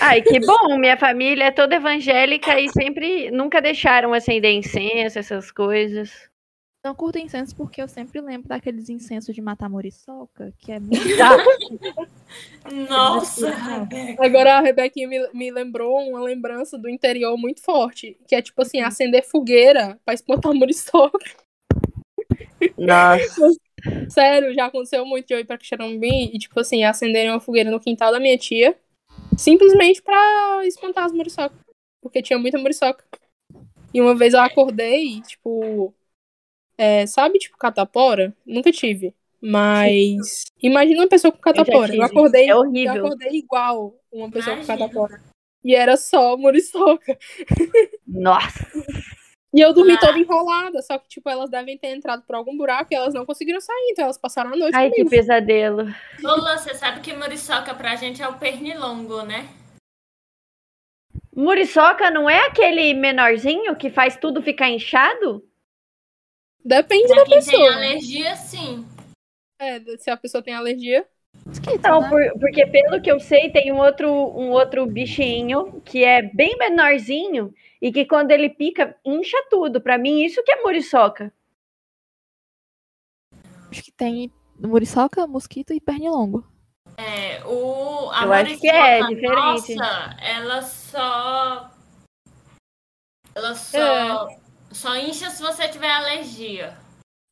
Ai, que bom, minha família é toda evangélica e sempre nunca deixaram acender incenso, essas coisas. Não curto incenso porque eu sempre lembro daqueles incensos de matar muriçoca, que é muito. *laughs* Nossa, Agora a Rebequinha me, me lembrou uma lembrança do interior muito forte, que é tipo assim, acender fogueira pra espantar muriçoca. Nossa. *laughs* Sério, já aconteceu muito de eu ir pra Quixerambi e, tipo assim, acenderem uma fogueira no quintal da minha tia, simplesmente pra espantar as muriçocas. Porque tinha muita muriçoca. E uma vez eu acordei, tipo. é, sabe, tipo, catapora? Nunca tive. Mas. Imagina uma pessoa com catapora. Eu, tive. acordei. É horrível. Eu acordei igual uma pessoa com Imagina. catapora. E era só muriçoca. Nossa. E eu dormi Ah. toda enrolada, só que, tipo, elas devem ter entrado por algum buraco e elas não conseguiram sair, então elas passaram a noite Ai, que comigo. pesadelo. Lula, você sabe que muriçoca pra gente é o pernilongo, né? Muriçoca não é aquele menorzinho que faz tudo ficar inchado? Depende Pra da quem tem pessoa. alergia, sim. É, se a pessoa tem alergia. Esquisito, Não, né? por- porque pelo que eu sei, tem um outro, um outro bichinho que é bem menorzinho e que quando ele pica, incha tudo. Pra mim, isso que é muriçoca. Acho que tem muriçoca, mosquito e pernilongo. É, o, a Eu acho que é muriçoca diferente. Nossa, ela só. Ela só. Só incha se você tiver alergia.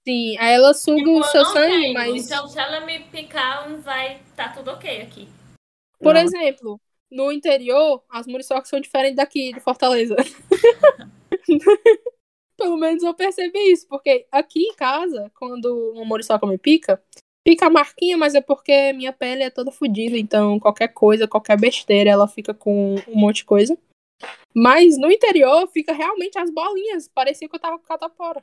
Sim, aí ela suga Tipo, o eu seu sangue, tenho, mas, Então, se ela me picar, vai tá tudo ok aqui. por Não. exemplo, no interior, as muriçocas são diferentes daqui, de Fortaleza. *laughs* Pelo menos eu percebi isso, porque aqui em casa, quando uma muriçoca me pica, fica a marquinha, mas é porque minha pele é toda fodida, então qualquer coisa, qualquer besteira, ela fica com um monte de coisa. Mas no interior fica realmente as bolinhas, parecia que eu tava com catapora.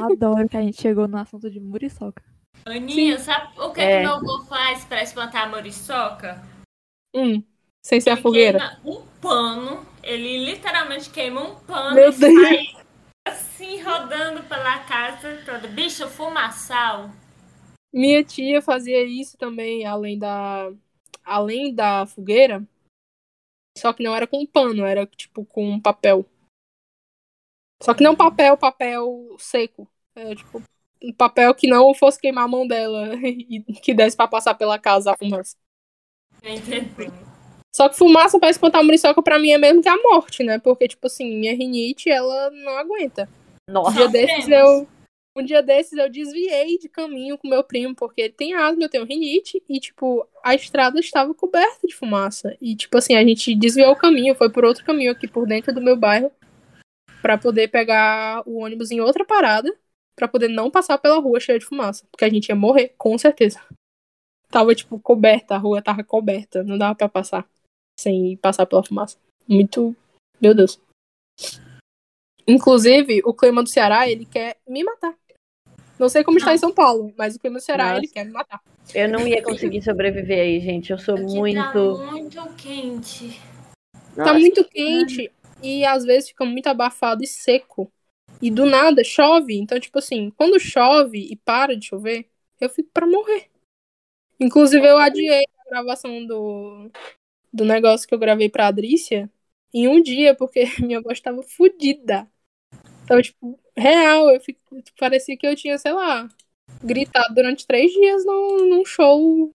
Adoro que a gente chegou no assunto de muriçoca. Aninha, sabe o que, É. que meu avô faz pra espantar a muriçoca? Hum, sem ser a fogueira. um pano, ele literalmente queima um pano Meu e Deus. sai assim rodando pela casa toda. Bicho, fumaçal. Minha tia fazia isso também, além da além da fogueira. Só que não era com pano, era tipo com papel. Só que não papel, papel seco. É tipo um papel que não fosse queimar a mão dela *laughs* e que desse pra passar pela casa a fumaça. Entendi. Só que fumaça pra espantar a muriçoca pra mim é mesmo que a morte, né? Porque, tipo assim, minha rinite, ela não aguenta. Um Nossa. dia desses eu. Um dia desses eu desviei de caminho com meu primo, porque ele tem asma, eu tenho rinite, e, tipo, a estrada estava coberta de fumaça. E, tipo assim, a gente desviou o caminho, foi por outro caminho aqui por dentro do meu bairro, pra poder pegar o ônibus em outra parada, pra poder não passar pela rua cheia de fumaça. Porque a gente ia morrer, com certeza. Tava, tipo, coberta, a rua tava coberta, não dava pra passar sem passar pela fumaça. Muito. Meu Deus. Inclusive, o clima do Ceará, ele quer me matar. Não sei como está em São Paulo, mas o clima do Ceará, Nossa. ele quer me matar. Eu não ia conseguir sobreviver aí, gente. Eu sou Aqui muito. tá muito quente. Tá Nossa. muito quente e às vezes fica muito abafado e seco. E do nada chove. Então, tipo assim, quando chove e para de chover, eu fico pra morrer. Inclusive, eu adiei a gravação do, do negócio que eu gravei pra Adrícia em um dia, porque *laughs* minha voz tava fodida. Então, tipo, real, eu fico, parecia que eu tinha, sei lá, gritado durante três dias num, num show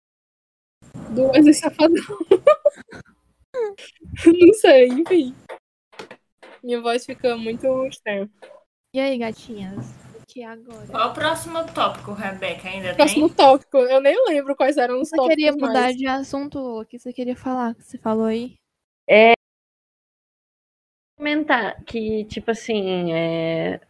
do Wesley Safadão. *laughs* Não sei, enfim. Minha voz fica muito estranha. E aí, gatinhas? O que agora? Qual o próximo tópico, Rebeca? Ainda Próximo tem? tópico, eu nem lembro quais eram os Você tópicos. queria mudar mais. de assunto? O que você queria falar? Que você falou aí? comentar que, tipo assim, é,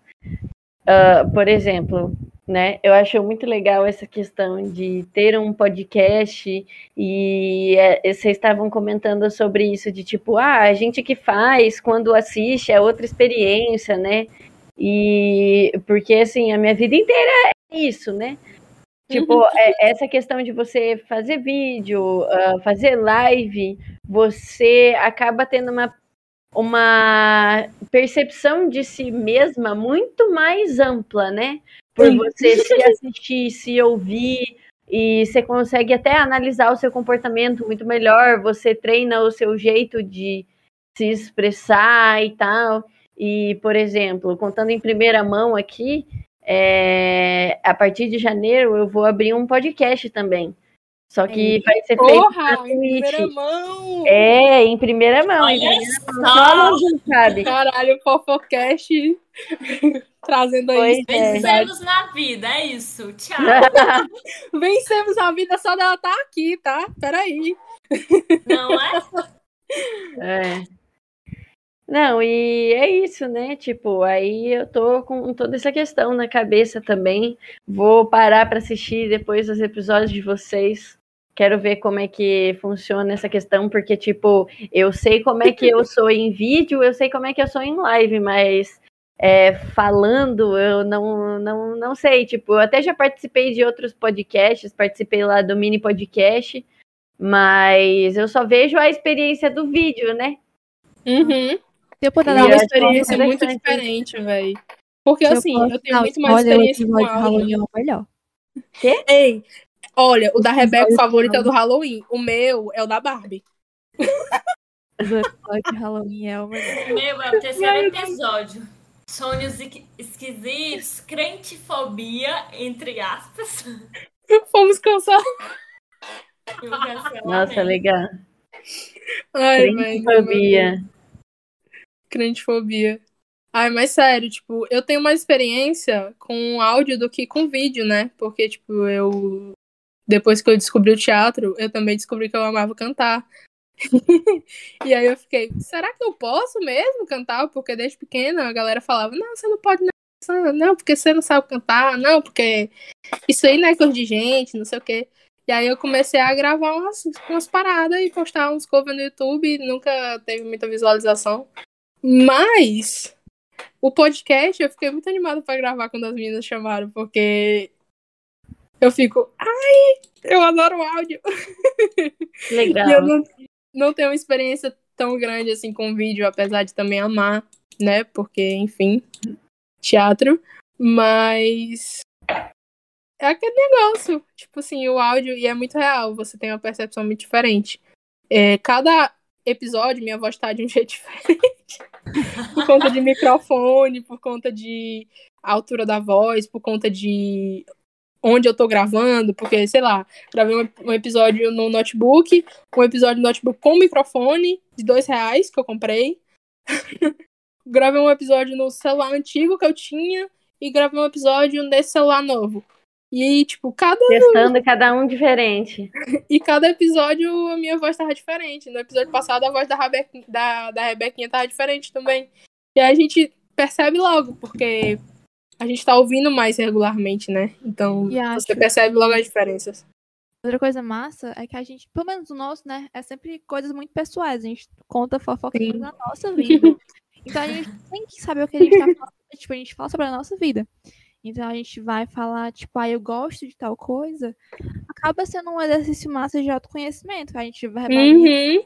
ah, por exemplo, né? Eu acho muito legal essa questão de ter um podcast e é, vocês estavam comentando sobre isso de tipo, ah, a gente que faz quando assiste é outra experiência, né? E porque assim, a minha vida inteira é isso, né? Tipo, é- essa questão de você fazer vídeo, ah, fazer live, você acaba tendo uma uma percepção de si mesma muito mais ampla, né? Por você se assistir, se ouvir, e você consegue até analisar o seu comportamento muito melhor, você treina o seu jeito de se expressar e tal. E, por exemplo, contando em primeira mão aqui, é, a partir de janeiro eu vou abrir um podcast também. Só que é. vai ser feito Porra, na Twitch. Em primeira mão. É, em primeira mão. Olha em primeira só. mão. Só sabe. Caralho, Fofocast *laughs* trazendo aí. É. Vencemos na vida, é isso. Tchau. *laughs* Vencemos a vida só dela tá aqui, tá? Peraí. Não é? É. Não, e é isso, né? Tipo, aí eu tô com toda essa questão na cabeça também. Vou parar para assistir depois os episódios de vocês. Quero ver como é que funciona essa questão, porque, tipo, eu sei como é que eu sou em vídeo, eu sei como é que eu sou em live, mas é, falando, eu não, não, não sei. Tipo, eu até já participei de outros podcasts, participei lá do mini podcast, mas eu só vejo a experiência do vídeo, né? Uhum. Se eu puder É dar uma eu acho experiência muito diferente, velho. Porque se assim, posso eu tenho dar muito mais spoiler, o experiência com áudio. Halloween é o melhor. Ei, olha, o da Rebeca episódio favorito é o do Halloween. O meu é o da Barbie. O episódio de Halloween é o melhor. Meu, é o terceiro episódio. Sonhos esquisitos, crentifobia, entre aspas. *laughs* Fomos cancelados. O cancelamento. Nossa, legal. Ai, velho. Crentofobia. Crentofobia. Ai, mas sério, tipo, eu tenho mais experiência com áudio do que com vídeo, né? Porque, tipo, eu. Depois que eu descobri o teatro, eu também descobri que eu amava cantar. *laughs* e aí eu fiquei, será que eu posso mesmo cantar? Porque desde pequena a galera falava, não, você não pode não, não, porque você não sabe cantar, não, porque isso aí não é coisa de gente, não sei o quê. E aí eu comecei a gravar umas, umas paradas e postar uns covers no YouTube, nunca teve muita visualização. Mas o podcast eu fiquei muito animada pra gravar quando as meninas chamaram, porque eu fico, ai, eu adoro áudio. *laughs* Legal. E eu não, não tenho uma experiência tão grande assim com vídeo, apesar de também amar, né? Porque, enfim, teatro. Mas é aquele negócio. Tipo assim, o áudio, e é muito real, você tem uma percepção muito diferente. É, cada episódio, minha voz tá de um *laughs* jeito diferente. por conta de microfone, por conta de altura da voz, por conta de onde eu tô gravando, porque, sei lá, gravei um, um episódio no notebook, um episódio no notebook com microfone de dois reais que eu comprei. *laughs* gravei um episódio no celular antigo que eu tinha e gravei um episódio nesse celular novo. E, tipo, cada, Testando cada um diferente. *laughs* e cada episódio a minha voz tava diferente. No episódio passado a voz da, Rebequinha, da, da Rebequinha tava diferente também. E aí a gente percebe logo, porque a gente tá ouvindo mais regularmente, né? Então E acho- você percebe logo as diferenças. Outra coisa massa é que a gente, pelo menos o nosso, né, é sempre coisas muito pessoais. A gente conta fofoca Sim. da nossa vida. Então a gente tem que saber o que a gente tá falando. *laughs* Tipo, a gente fala sobre a nossa vida. Então a gente vai falar, tipo, ah, eu gosto de tal coisa. Acaba sendo um exercício massa de autoconhecimento. A gente vai Uhum.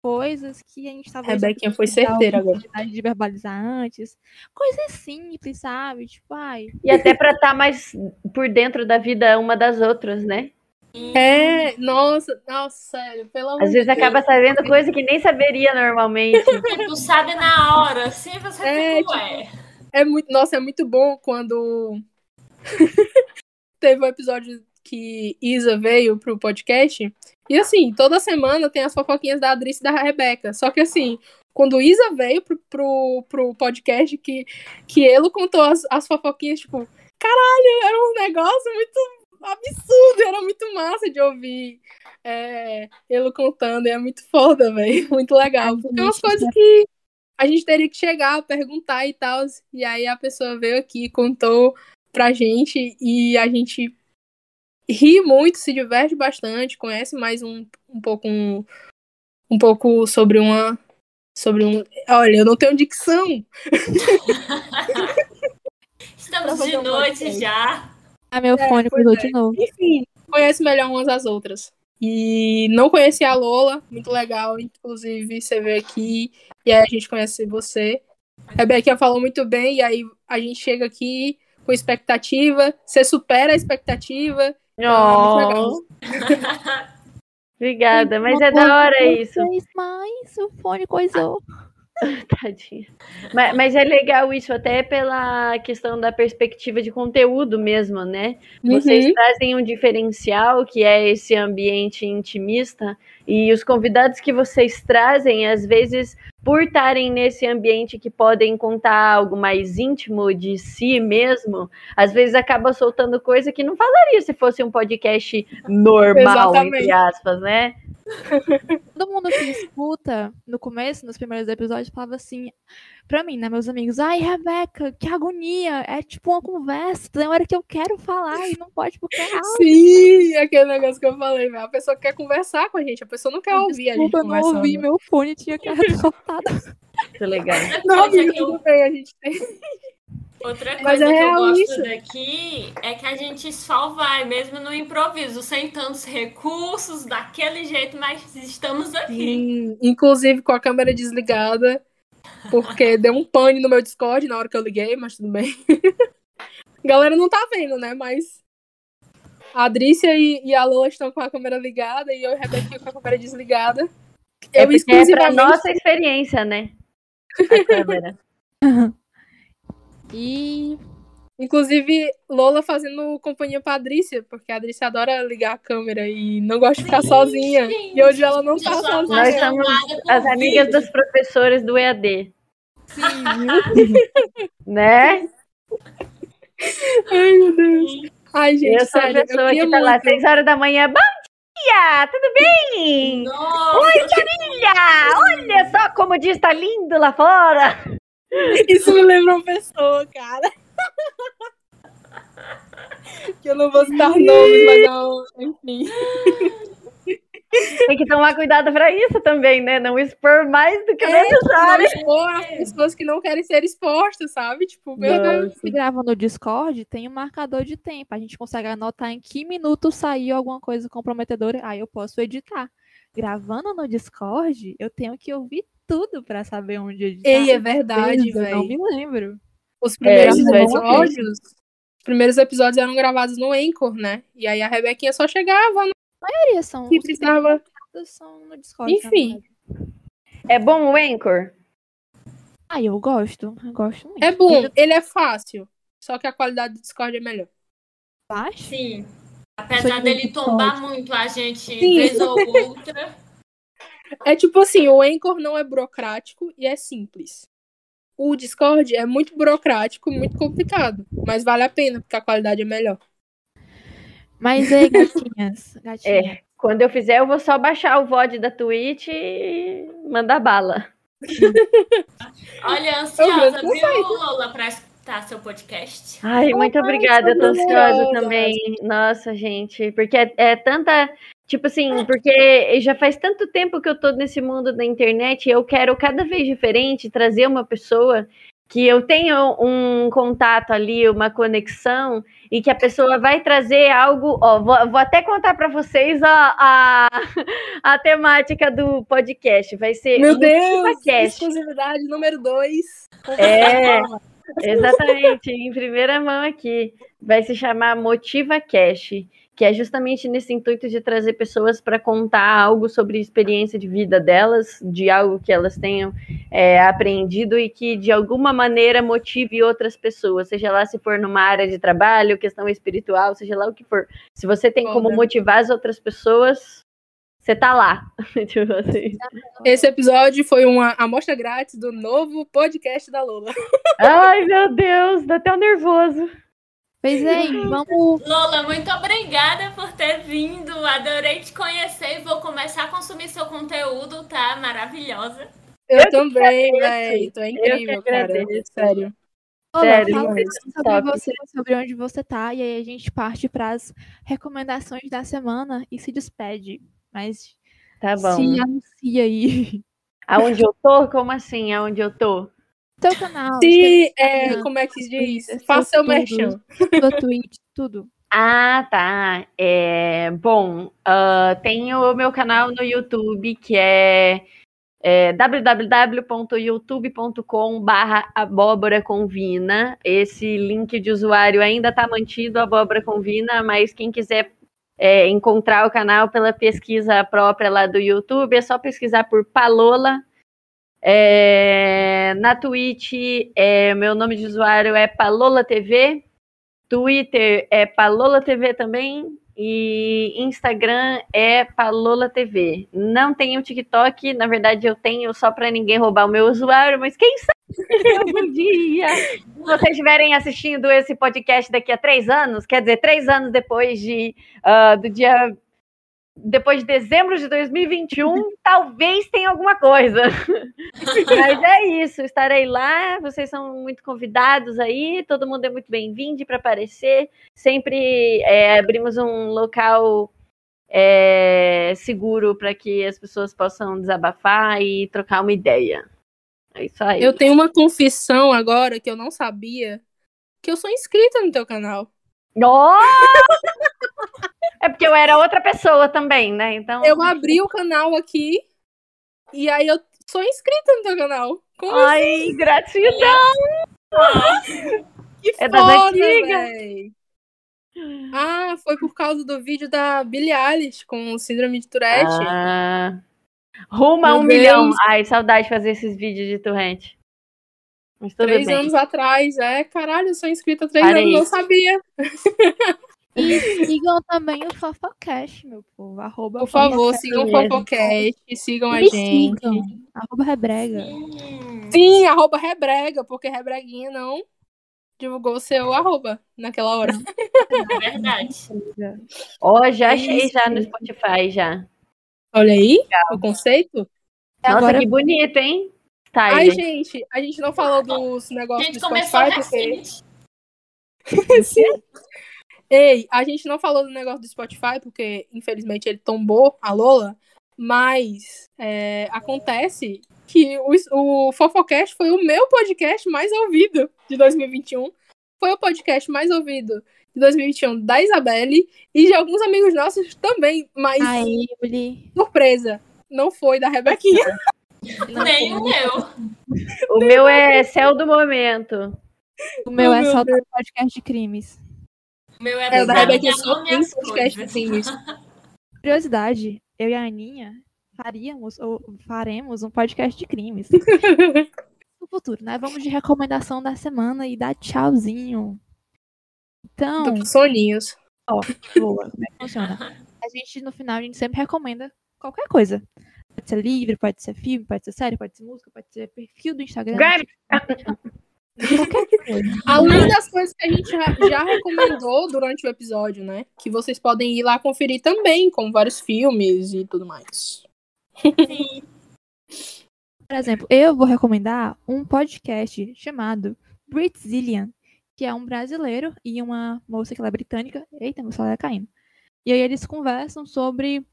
coisas que a gente talvez Rebequinha foi certeira agora. oportunidade de verbalizar antes. Coisas simples, sabe? Tipo, ai, E até pra estar mais por dentro da vida uma das outras, né? É, nossa, nossa, sério, pelo amor Às vezes de Deus. acaba sabendo coisa que nem saberia normalmente. *laughs* Tu sabe na hora, assim você É, fica, ué. É muito, nossa, é muito bom quando *laughs* teve um episódio que Isa veio pro podcast. E assim, toda semana tem as fofoquinhas da Adrice e da Rebeca. Só que assim, quando Isa veio pro, pro, pro podcast, que, que ele contou as, as fofoquinhas, tipo, caralho, era um negócio muito absurdo, era muito massa de ouvir é, ele contando, e é muito foda, velho, *laughs* muito legal. Porque é umas coisas que a gente teria que chegar, perguntar e tal, e aí a pessoa veio aqui, contou pra gente, e a gente ri muito, se diverte bastante, conhece mais um, um pouco um, um pouco sobre uma sobre um, olha, eu não tenho dicção. *laughs* Estamos de noite já. ah, meu É, fone mudou é. de novo. Enfim, conhece melhor umas às outras. E não conhecia a Lola, muito legal, inclusive você veio aqui e aí a gente conhece você. A Rebeca falou muito bem, e aí a gente chega aqui com expectativa, você supera a expectativa. Muito legal. Oh, *laughs* obrigada, mas é da hora isso. Mas o fone coisou. *laughs* Tadinha. Mas, mas é legal isso, até pela questão da perspectiva de conteúdo mesmo, né? Vocês Uhum. trazem um diferencial que é esse ambiente intimista, e os convidados que vocês trazem, às vezes, por estarem nesse ambiente que podem contar algo mais íntimo de si mesmo, às vezes acaba soltando coisa que não falaria se fosse um podcast normal, Exatamente. entre aspas, né? Todo mundo que escuta no começo, nos primeiros episódios, falava assim, pra mim, né, meus amigos, ai, Rebeca, que agonia, é tipo uma conversa, tem hora que eu quero falar e não pode porque é áudio. Sim, aquele negócio que eu falei, velho. A pessoa quer conversar com a gente, a pessoa não quer ouvir a gente Desculpa, eu não ouvi, meu fone tinha que *laughs* cortado. Muito legal. Outra Não, que eu tudo bem, a gente tem. Outra coisa é que eu gosto isso. daqui é que a gente só vai mesmo no improviso, sem tantos recursos, daquele jeito, mas estamos aqui. Sim, inclusive com a câmera desligada, porque deu um pane no meu Discord na hora que eu liguei, mas tudo bem. A *laughs* galera não tá vendo, né? Mas a Adrícia e, e a Lola estão com a câmera ligada e eu e a Rebeca com a câmera desligada. É Eu porque é pra exclusivamente. nossa experiência, né? A câmera. *laughs* E Inclusive, Lola fazendo companhia pra Adrícia, porque a Adrícia adora ligar a câmera e não gosta de ficar sozinha. E hoje ela não tá sozinha. Nós somos por as amigas dos professores do EAD, sim, né? Ai, meu Deus. Ai, gente, eu sou a sério, pessoa que tá lá muito. 6 horas da manhã. Bom dia! Tudo bem? Nossa, Olha! Olha só como o dia está lindo lá fora! Isso me lembra uma pessoa, cara. que eu não vou citar nomes, mas não, enfim. Tem que tomar cuidado pra isso também, né? Não expor mais do que É, não necessário. expor as pessoas que não querem ser expostas, sabe? Tipo, meu Não. Deus. Se grava no Discord, tem um marcador de tempo. A gente consegue anotar em que minuto saiu alguma coisa comprometedora. Aí eu posso editar. Gravando no Discord, eu tenho que ouvir tudo pra saber onde editar. Ei, é verdade, Eu não velho. me lembro. Os primeiros É, isso é episódios. Os primeiros episódios eram gravados no Anchor, né? E aí a Rebequinha só chegava, A maioria são, e os precisava. primeiros são no Discord. Enfim. É bom o Anchor? Ah, eu gosto. Eu gosto muito. É bom, ele é fácil. Só que a qualidade do Discord é melhor. Baixo? sim. Apesar de dele tombar muito a gente Sim. vez ou outra. *laughs* É tipo assim, o Anchor não é burocrático e é simples. O Discord é muito burocrático muito complicado. Mas vale a pena, porque a qualidade é melhor. Mas aí, gatinhas. *laughs* gatinhas. É. Quando eu fizer, eu vou só baixar o VOD da Twitch e mandar bala. *laughs* Olha, ansiosa, viu, Lola, pra escutar seu podcast? Ai, muito obrigada, eu tô ansiosa. também. Nossa, gente, porque é, é tanta. Tipo assim, porque já faz tanto tempo que eu tô nesse mundo da internet e eu quero cada vez diferente trazer uma pessoa que eu tenha um contato ali, uma conexão, e que a pessoa vai trazer algo. Ó, vou, vou até contar para vocês a, a, *laughs* a temática do podcast. Vai ser Meu Deus! Exclusividade número 2. É, exatamente, em primeira mão aqui. Vai se chamar Motiva Cash, que é justamente nesse intuito de trazer pessoas para contar algo sobre a experiência de vida delas, de algo que elas tenham é, aprendido e que de alguma maneira motive outras pessoas, seja lá se for numa área de trabalho, questão espiritual, seja lá o que for. Se você tem como motivar as outras pessoas, você tá lá. *laughs* Tipo assim. Esse episódio foi uma amostra grátis do novo podcast da Lola. Ai, meu Deus, dá até um nervoso. Pois é, *laughs* vamos. Lola, muito obrigada por ter vindo. Adorei te conhecer e vou começar a consumir seu conteúdo, tá? Maravilhosa. Eu, também, agradeço. velho. Tu é incrível, cara. Sério. Olá, Sério, fala sobre top. você, sobre onde você tá, e aí a gente parte para as recomendações da semana e se despede. Mas Tá bom. se anuncia aí. Aonde eu tô? Como assim? Aonde eu tô? Seu canal, Se, é, como é que diz? Twitter, Faça seu tudo. merchan. sua Twitch, tudo. Ah, tá. É, bom, uh, tem o meu canal no YouTube que é, é www.youtube.com barra abóbora convina. Esse link de usuário ainda está mantido, abóbora convina, mas quem quiser é, encontrar o canal pela pesquisa própria lá do YouTube, é só pesquisar por Palola. É, na Twitch, é, meu nome de usuário é Palola TV. Twitter é Palola TV também. E Instagram é Palola TV. Não tenho TikTok, na verdade eu tenho só para ninguém roubar o meu usuário, mas quem sabe *laughs* algum dia. Se vocês estiverem assistindo esse podcast daqui a três anos, quer dizer, três anos depois de, uh, do dia depois de dezembro de 2021, *laughs* talvez tenha alguma coisa. *laughs* Mas é isso, estarei lá. Vocês são muito convidados aí, todo mundo é muito bem-vindo para aparecer. Sempre é, abrimos um local é, seguro para que as pessoas possam desabafar e trocar uma ideia. É isso aí. Eu tenho uma confissão agora que eu não sabia, que eu sou inscrita no teu canal. Oh! É porque eu era outra pessoa também, né? Então. Eu abri o canal aqui e aí eu sou inscrita no teu canal. Como Ai, assim? gratidão! que é foda, véi. Ah, foi por causa do vídeo da Billie Eilish com síndrome de Tourette. Ah, rumo a um Deus. milhão. Ai, saudade de fazer esses vídeos de Tourette. três bem. anos atrás, é, caralho, eu sou inscrita há três Parei. anos, não sabia. *laughs* E sigam também o Fofocast, meu povo. Arroba Por favor, sigam o Fofocast, sigam a gente. Sigam. Arroba Rebrega. Sim, arroba Rebrega, porque Rebreguinha não divulgou o seu arroba naquela hora. É verdade. Ó, oh, já achei já no Spotify, já. Olha aí, Legal. o conceito. Nossa, Agora... que bonito, hein? Tá, Ai, gente, a gente não falou dos negócios do Spotify, porque... *laughs* Sim. Ei, a gente não falou do negócio do Spotify, porque infelizmente ele tombou a Lola, mas é, acontece que o, o Fofocast foi o meu podcast mais ouvido de 2021. Foi o podcast mais ouvido de 2021 da Isabelle e de alguns amigos nossos também, mas Aí, surpresa, não foi da Rebequinha. *laughs* Nem o meu. O meu é Céu do Momento. O meu oh, é só do podcast de crimes. Meu é, é da Rebeca só tem podcast assim Curiosidade, eu e a Aninha faríamos ou faremos um podcast de crimes. *laughs* no futuro, né? Vamos de recomendação da semana e dar tchauzinho. Então. soninhos. Ó, boa. Como é que funciona? *laughs* A gente, no final, a gente sempre recomenda qualquer coisa. Pode ser livro, pode ser filme, pode ser série, pode ser música, pode ser perfil do Instagram. *laughs* *laughs* Além das coisas que a gente já recomendou durante o episódio, né? Que vocês podem ir lá conferir também, com vários filmes e tudo mais. Sim. Por exemplo, eu vou recomendar um podcast chamado Britzillian, que é um brasileiro e uma moça que ela é britânica. Eita, meu celular é caindo. E aí eles conversam sobre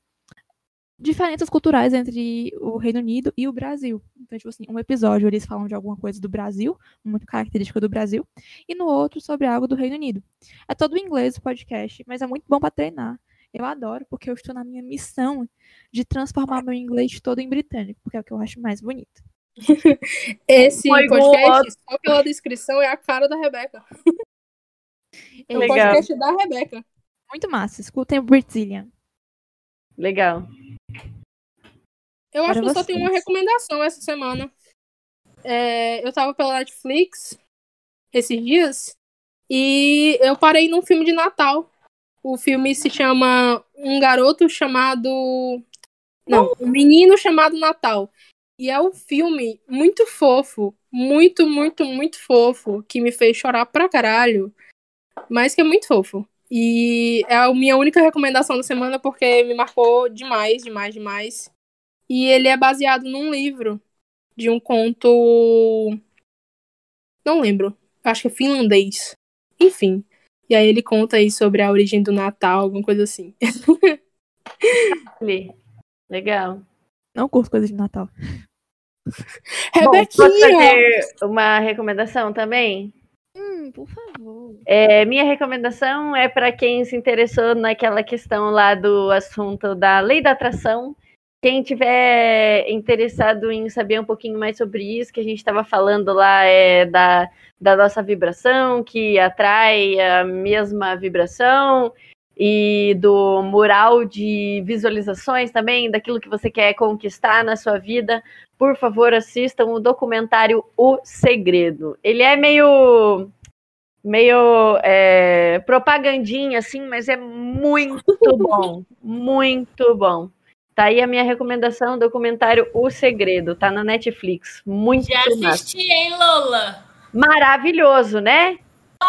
diferenças culturais entre o Reino Unido e o Brasil. Então, tipo assim, um episódio eles falam de alguma coisa do Brasil, muito característica do Brasil, e no outro sobre algo do Reino Unido. É todo em inglês o podcast, mas é muito bom para treinar. Eu adoro, porque eu estou na minha missão de transformar meu inglês todo em britânico, porque é o que eu acho mais bonito. *laughs* Esse Foi podcast, só pela descrição, é a cara da Rebeca. *laughs* É o podcast da Rebeca. Muito massa. Escutem o Brazilian. Legal. Eu acho que eu só tenho uma recomendação essa semana. É, eu tava pela Netflix esses dias e eu parei num filme de Natal. O filme se chama Um Garoto Chamado. Não, Um Menino Chamado Natal. E é um filme muito fofo. Muito, muito, muito fofo. Que me fez chorar pra caralho. Mas que é muito fofo. E é a minha única recomendação da semana porque me marcou demais, demais, demais. E ele é baseado num livro de um conto. Não lembro. Acho que é finlandês. Enfim. E aí ele conta aí sobre a origem do Natal, alguma coisa assim. Legal. Não curto coisas de Natal. *laughs* Rebequinha! Bom, posso fazer uma recomendação também? Por favor. É, minha recomendação é para quem se interessou naquela questão lá do assunto da lei da atração. Quem tiver interessado em saber um pouquinho mais sobre isso, que a gente estava falando lá é da, da nossa vibração, que atrai a mesma vibração, e do mural de visualizações também, daquilo que você quer conquistar na sua vida, por favor, assistam o documentário O Segredo. Ele é meio meio é, propagandinha, assim, mas é muito *laughs* bom. muito bom. Tá aí a minha recomendação, o documentário O Segredo, tá na Netflix. Muito Já assisti, hein, Lola? Maravilhoso, né?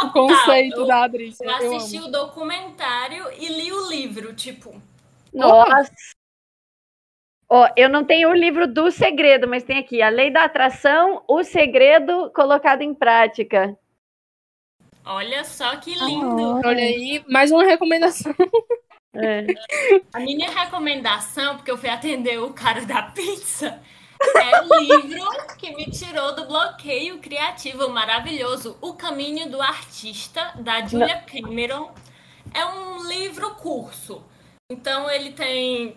O conceito eu, da Adrice. Eu assisti o documentário e li o livro, tipo. Nossa! Ó, eu não tenho o livro do segredo, mas tem aqui a lei da atração, o segredo colocado em prática. Olha só que lindo. Olha aí, mais uma recomendação. É. A minha recomendação, porque eu fui atender o cara da pizza, é o livro que me tirou do bloqueio criativo maravilhoso, O Caminho do Artista, da Julia Cameron. É um livro curso. Então ele tem.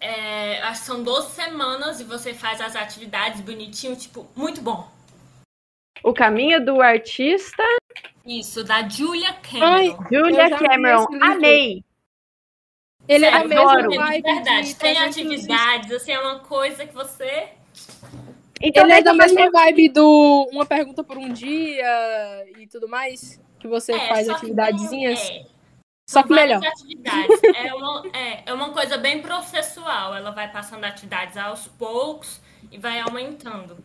É, acho que são 12 semanas e você faz as atividades bonitinho, tipo, muito bom. O caminho do artista. Isso, da Julia Cameron. Ai, Julia Cameron. Amei. Ele é adoro. de verdade. de Tem 300 atividades, assim, é uma coisa que você. Então, Ele é da mesma vibe do Uma Pergunta por um Dia e tudo mais? Que você É, faz que atividadezinhas? é, Só que melhor. atividades. É uma, é, é uma coisa bem processual. Ela vai passando atividades aos poucos e vai aumentando.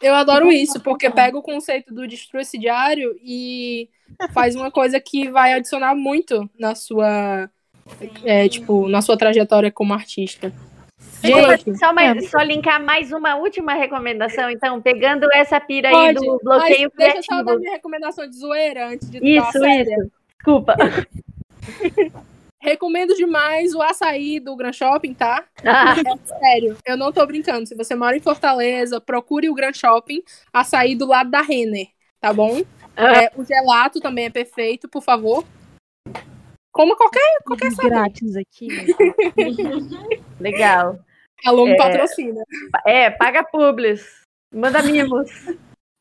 Eu adoro isso, porque pega o conceito do destrua esse diário e faz uma coisa que vai adicionar muito na sua, é, tipo, na sua trajetória como artista. Gente, Só, mais, só linkar mais uma última recomendação, então, pegando essa pira aí pode, do mas bloqueio deixa eu só dar criativo. minha recomendação de zoeira antes de Isso, isso. Desculpa. *laughs* Recomendo demais o açaí do Gran Shopping, tá? Ah, Sério, eu não tô brincando. Se você mora em Fortaleza, procure o Gran Shopping, açaí do lado da Renner, tá bom? Ah. É, o gelato também é perfeito, por favor. Coma qualquer, qualquer sabor. grátis aqui. *laughs* legal. Aluno É. patrocina. É, paga publis. Manda mimos.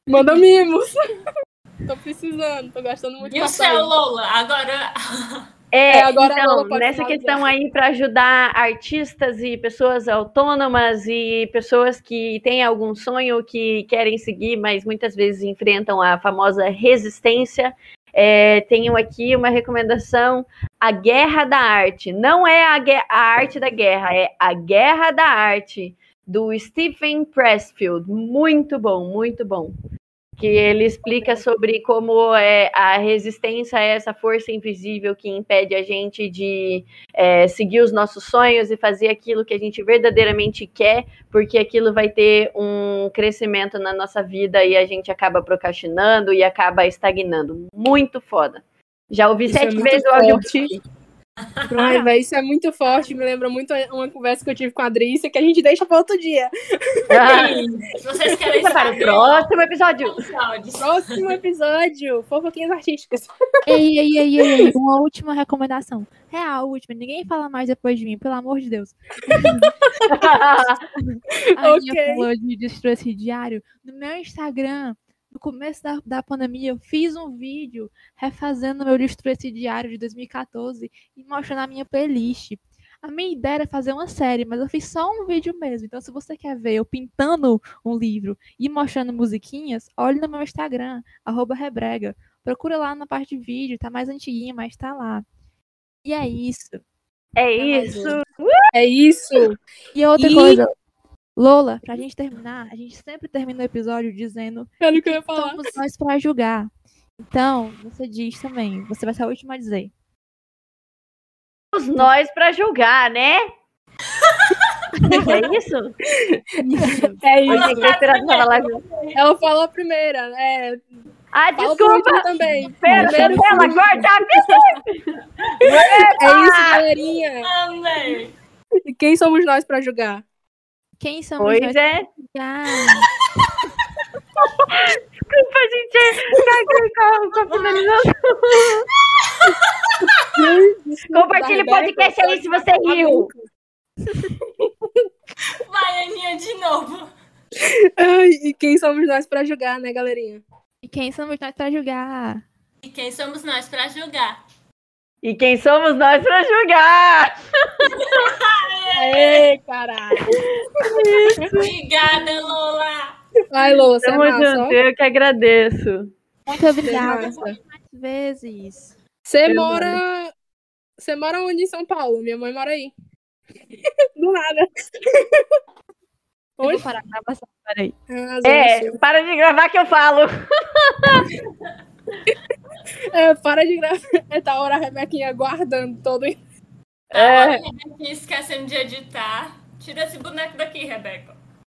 Manda mimos. *laughs* tô precisando, tô gastando muito E o seu, açaí. Lola? Agora. *laughs* É, É, agora então, nessa questão aí para ajudar artistas e pessoas autônomas e pessoas que têm algum sonho que querem seguir, mas muitas vezes enfrentam a famosa resistência, é, tenho aqui uma recomendação: A Guerra da Arte. Não é a, a arte da guerra, é a Guerra da Arte, do Stephen Pressfield. Muito bom, muito bom. Que ele explica sobre como é, a resistência é essa força invisível que impede a gente de é, seguir os nossos sonhos e fazer aquilo que a gente verdadeiramente quer, porque aquilo vai ter um crescimento na nossa vida e a gente acaba procrastinando e acaba estagnando. Muito foda. Já ouvi Isso é sete muito vezes o áudio. Ai, velho, isso é muito forte. Me lembra muito uma conversa que eu tive com a Adrícia, que a gente deixa para outro dia. Se vocês querem para o saber, próximo episódio. Próximo episódio, fofoquinhas artísticas. ei, ei, ei, ei, ei, uma última recomendação. É a última, ninguém fala mais depois de mim, pelo amor de Deus. *laughs* A Ok. Aninha falou de destruir esse diário. No meu Instagram, no começo da, da pandemia, eu fiz um vídeo refazendo meu destruir esse diário de 2014 e mostrando a minha playlist. A minha ideia era fazer uma série, mas eu fiz só um vídeo mesmo. Então, se você quer ver eu pintando um livro e mostrando musiquinhas, olhe no meu Instagram, arroba Rebrega. Procura lá na parte de vídeo, tá mais antiguinha, mas tá lá. E é isso. É isso. É isso. E outra E- coisa, Lola, pra gente terminar, a gente sempre termina o episódio dizendo Era o que eu ia falar. somos nós pra julgar. Então, você diz também, você vai ser a última a dizer. Os nós para julgar, né? é isso? *laughs* Isso. É isso. pra falar. Ela falou a primeira. É, Ah, fala desculpa. também. Pera, Primeiro, ela corta. É isso, galerinha. Amém. E quem somos nós pra julgar? Quem somos Pois nós é. julgar? Desculpa, gente. Caguei com, com a finalização. Compartilhe o podcast aí se você riu. Vai, Aninha, de novo. Ai, e quem somos nós pra julgar, né, galerinha? E quem somos nós pra julgar? E quem somos nós pra julgar? E quem somos nós pra julgar? *laughs* Aê, caralho. Obrigada, Lola. Ai, Lola, você é Tamo ó. junto, eu que agradeço. Muito obrigada. massa. Mais vezes. Você mora... Você mora onde em São Paulo? Minha mãe mora aí. *laughs* Do nada. Onde? vou parar a gravação, peraí. Ah, É, para de gravar que eu falo. *laughs* É, para de gravar. *laughs* É tá a hora a Rebequinha guardando todo. É. Aqui esquecendo de editar. Tira esse boneco daqui, Rebeca.